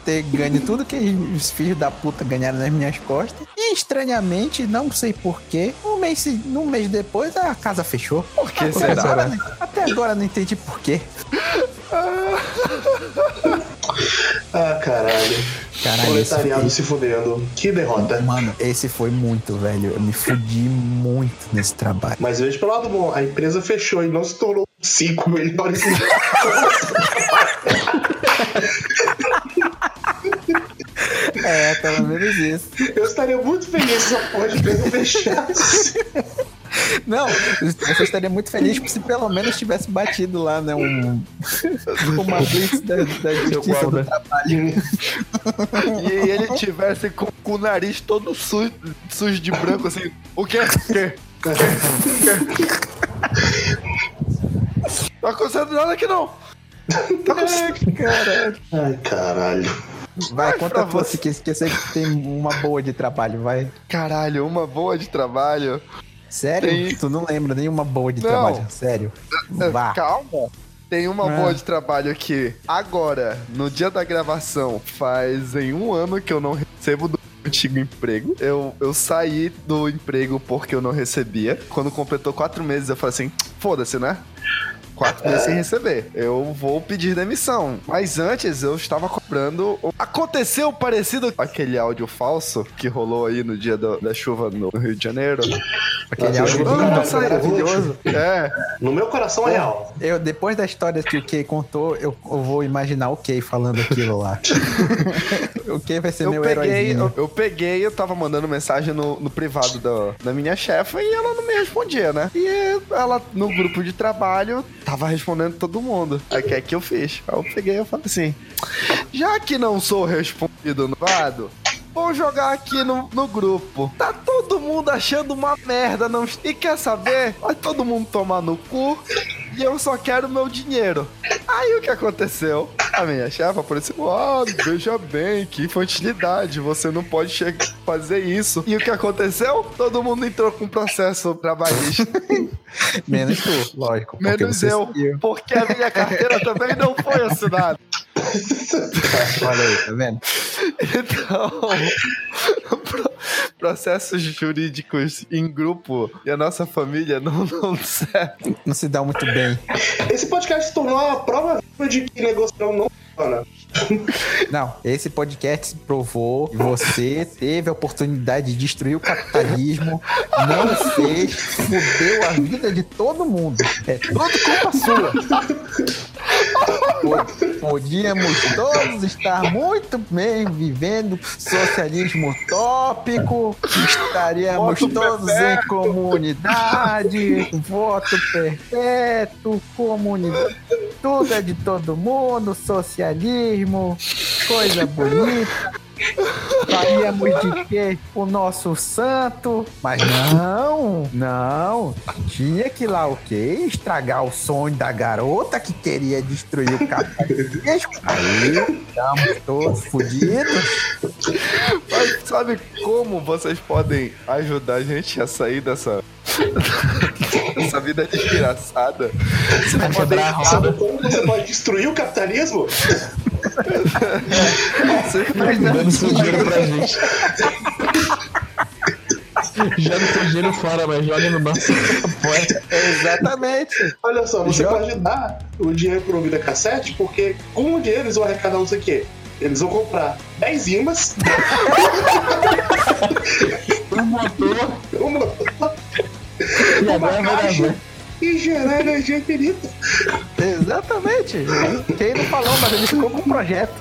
Ter ganho tudo que os filhos da puta ganharam nas minhas costas. E estranhamente, não sei porquê, um mês, um mês depois a casa fechou. Por que será? Agora, até agora não entendi porquê. Ah, caralho. Caralho, Proletariado se fudendo. Que derrota. Mano, esse foi muito, velho. Eu me fudi muito nesse trabalho. Mas veja pelo lado bom, a empresa fechou e não se tornou cinco melhores. É, pelo menos isso. Eu estaria muito feliz se essa porra de empresa fechasse. Não, você estaria muito feliz se pelo menos tivesse batido lá, né? Um, uma blitz da, da justiça do trabalho. E ele tivesse com, com o nariz todo sujo, sujo de branco, assim. O quê? O quê? Tá acontecendo nada aqui não. Tá acontecendo. Caralho. Ai, caralho. Vai, Ai, conta você. que esquecer que tem uma boa de trabalho, vai. Caralho, uma boa de trabalho. Sério? Tem. Tu não lembra nenhuma boa de Não. trabalho? Sério? É, Vá. Calma. Tem uma Ah. boa de trabalho aqui. Agora, no dia da gravação, fazem um ano que eu não recebo do antigo emprego. Eu, eu saí do emprego porque eu não recebia. Quando completou quatro meses, eu falei assim: foda-se, né? Quatro meses sem receber. Eu vou pedir demissão. Mas antes eu estava cobrando. Aconteceu parecido com aquele áudio falso que rolou aí no dia do- da chuva no Rio de Janeiro. Aquele áudio nossa, maravilhoso. É. No meu coração é real. Eu, depois da história que o Kay contou, eu, eu vou imaginar o Kay falando aquilo lá. o Kay vai ser Eu meu peguei, heróizinho. eu, eu peguei, eu tava mandando mensagem no, no privado da, da minha chefa e ela não me respondia, né? E ela, no grupo de trabalho, tava respondendo todo mundo. Aí que é que eu fiz? Aí eu peguei e falei assim: já que não sou respondido no privado. Vou jogar aqui no, no grupo. Tá todo mundo achando uma merda, não. E quer saber? Vai todo mundo tomar no cu. E eu só quero meu dinheiro. Aí o que aconteceu? A minha chefa apareceu, ah, veja bem, que infantilidade, você não pode che- fazer isso. E o que aconteceu? Todo mundo entrou com processo trabalhista, Menos tu, lógico. menos eu, saiu. porque a minha carteira também não foi assinada. Olha aí, tá vendo? Então, pro- processos jurídicos em grupo e a nossa família não dão certo. Não se dá muito bem. Esse podcast se tornou uma prova viva de que negociação não funciona. Não, esse podcast provou que você teve a oportunidade de destruir o capitalismo, não fez, fudeu a vida de todo mundo. É tudo culpa sua. Po- Podíamos todos estar muito bem vivendo socialismo utópico, estaríamos Voto todos em comunidade, voto perpétuo, comunidade, tudo é de todo mundo, socialismo, coisa bonita. Faríamos de que o nosso santo, mas não, não, tinha que lá o quê? Estragar o sonho da garota que queria destruir o capitalismo. Aí, estamos todos fodidos. Mas sabe como vocês podem ajudar a gente a sair dessa, dessa vida desgraçada? Quebrar a Sabe como você pode destruir o capitalismo? Vocês dando seu dinheiro pra gente. Joga seu dinheiro fora, mas joga no nosso apoia. Exatamente. Olha só, você Joga. pode dar o dinheiro pro Vida Cassete, porque com o dinheiro eles vão arrecadar não sei o quê. Eles vão comprar 10 imãs, Um motor uma, e uma vai caixa van. E gerar energia infinita. Exatamente. Quem não falou, mas ele ficou com um projeto.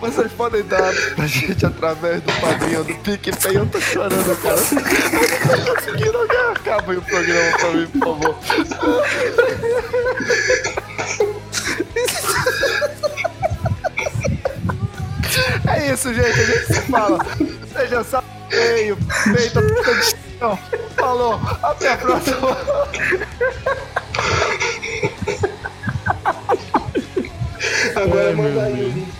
Vocês podem dar pra gente através do padrinho do PicPay. Eu tô chorando, cara. Eu não tô conseguindo. Acaba aí o programa pra mim, por favor. É isso, gente. A gente se fala. Seja sabeio, feita, produção. Falou. Até a próxima. Agora manda aí o link.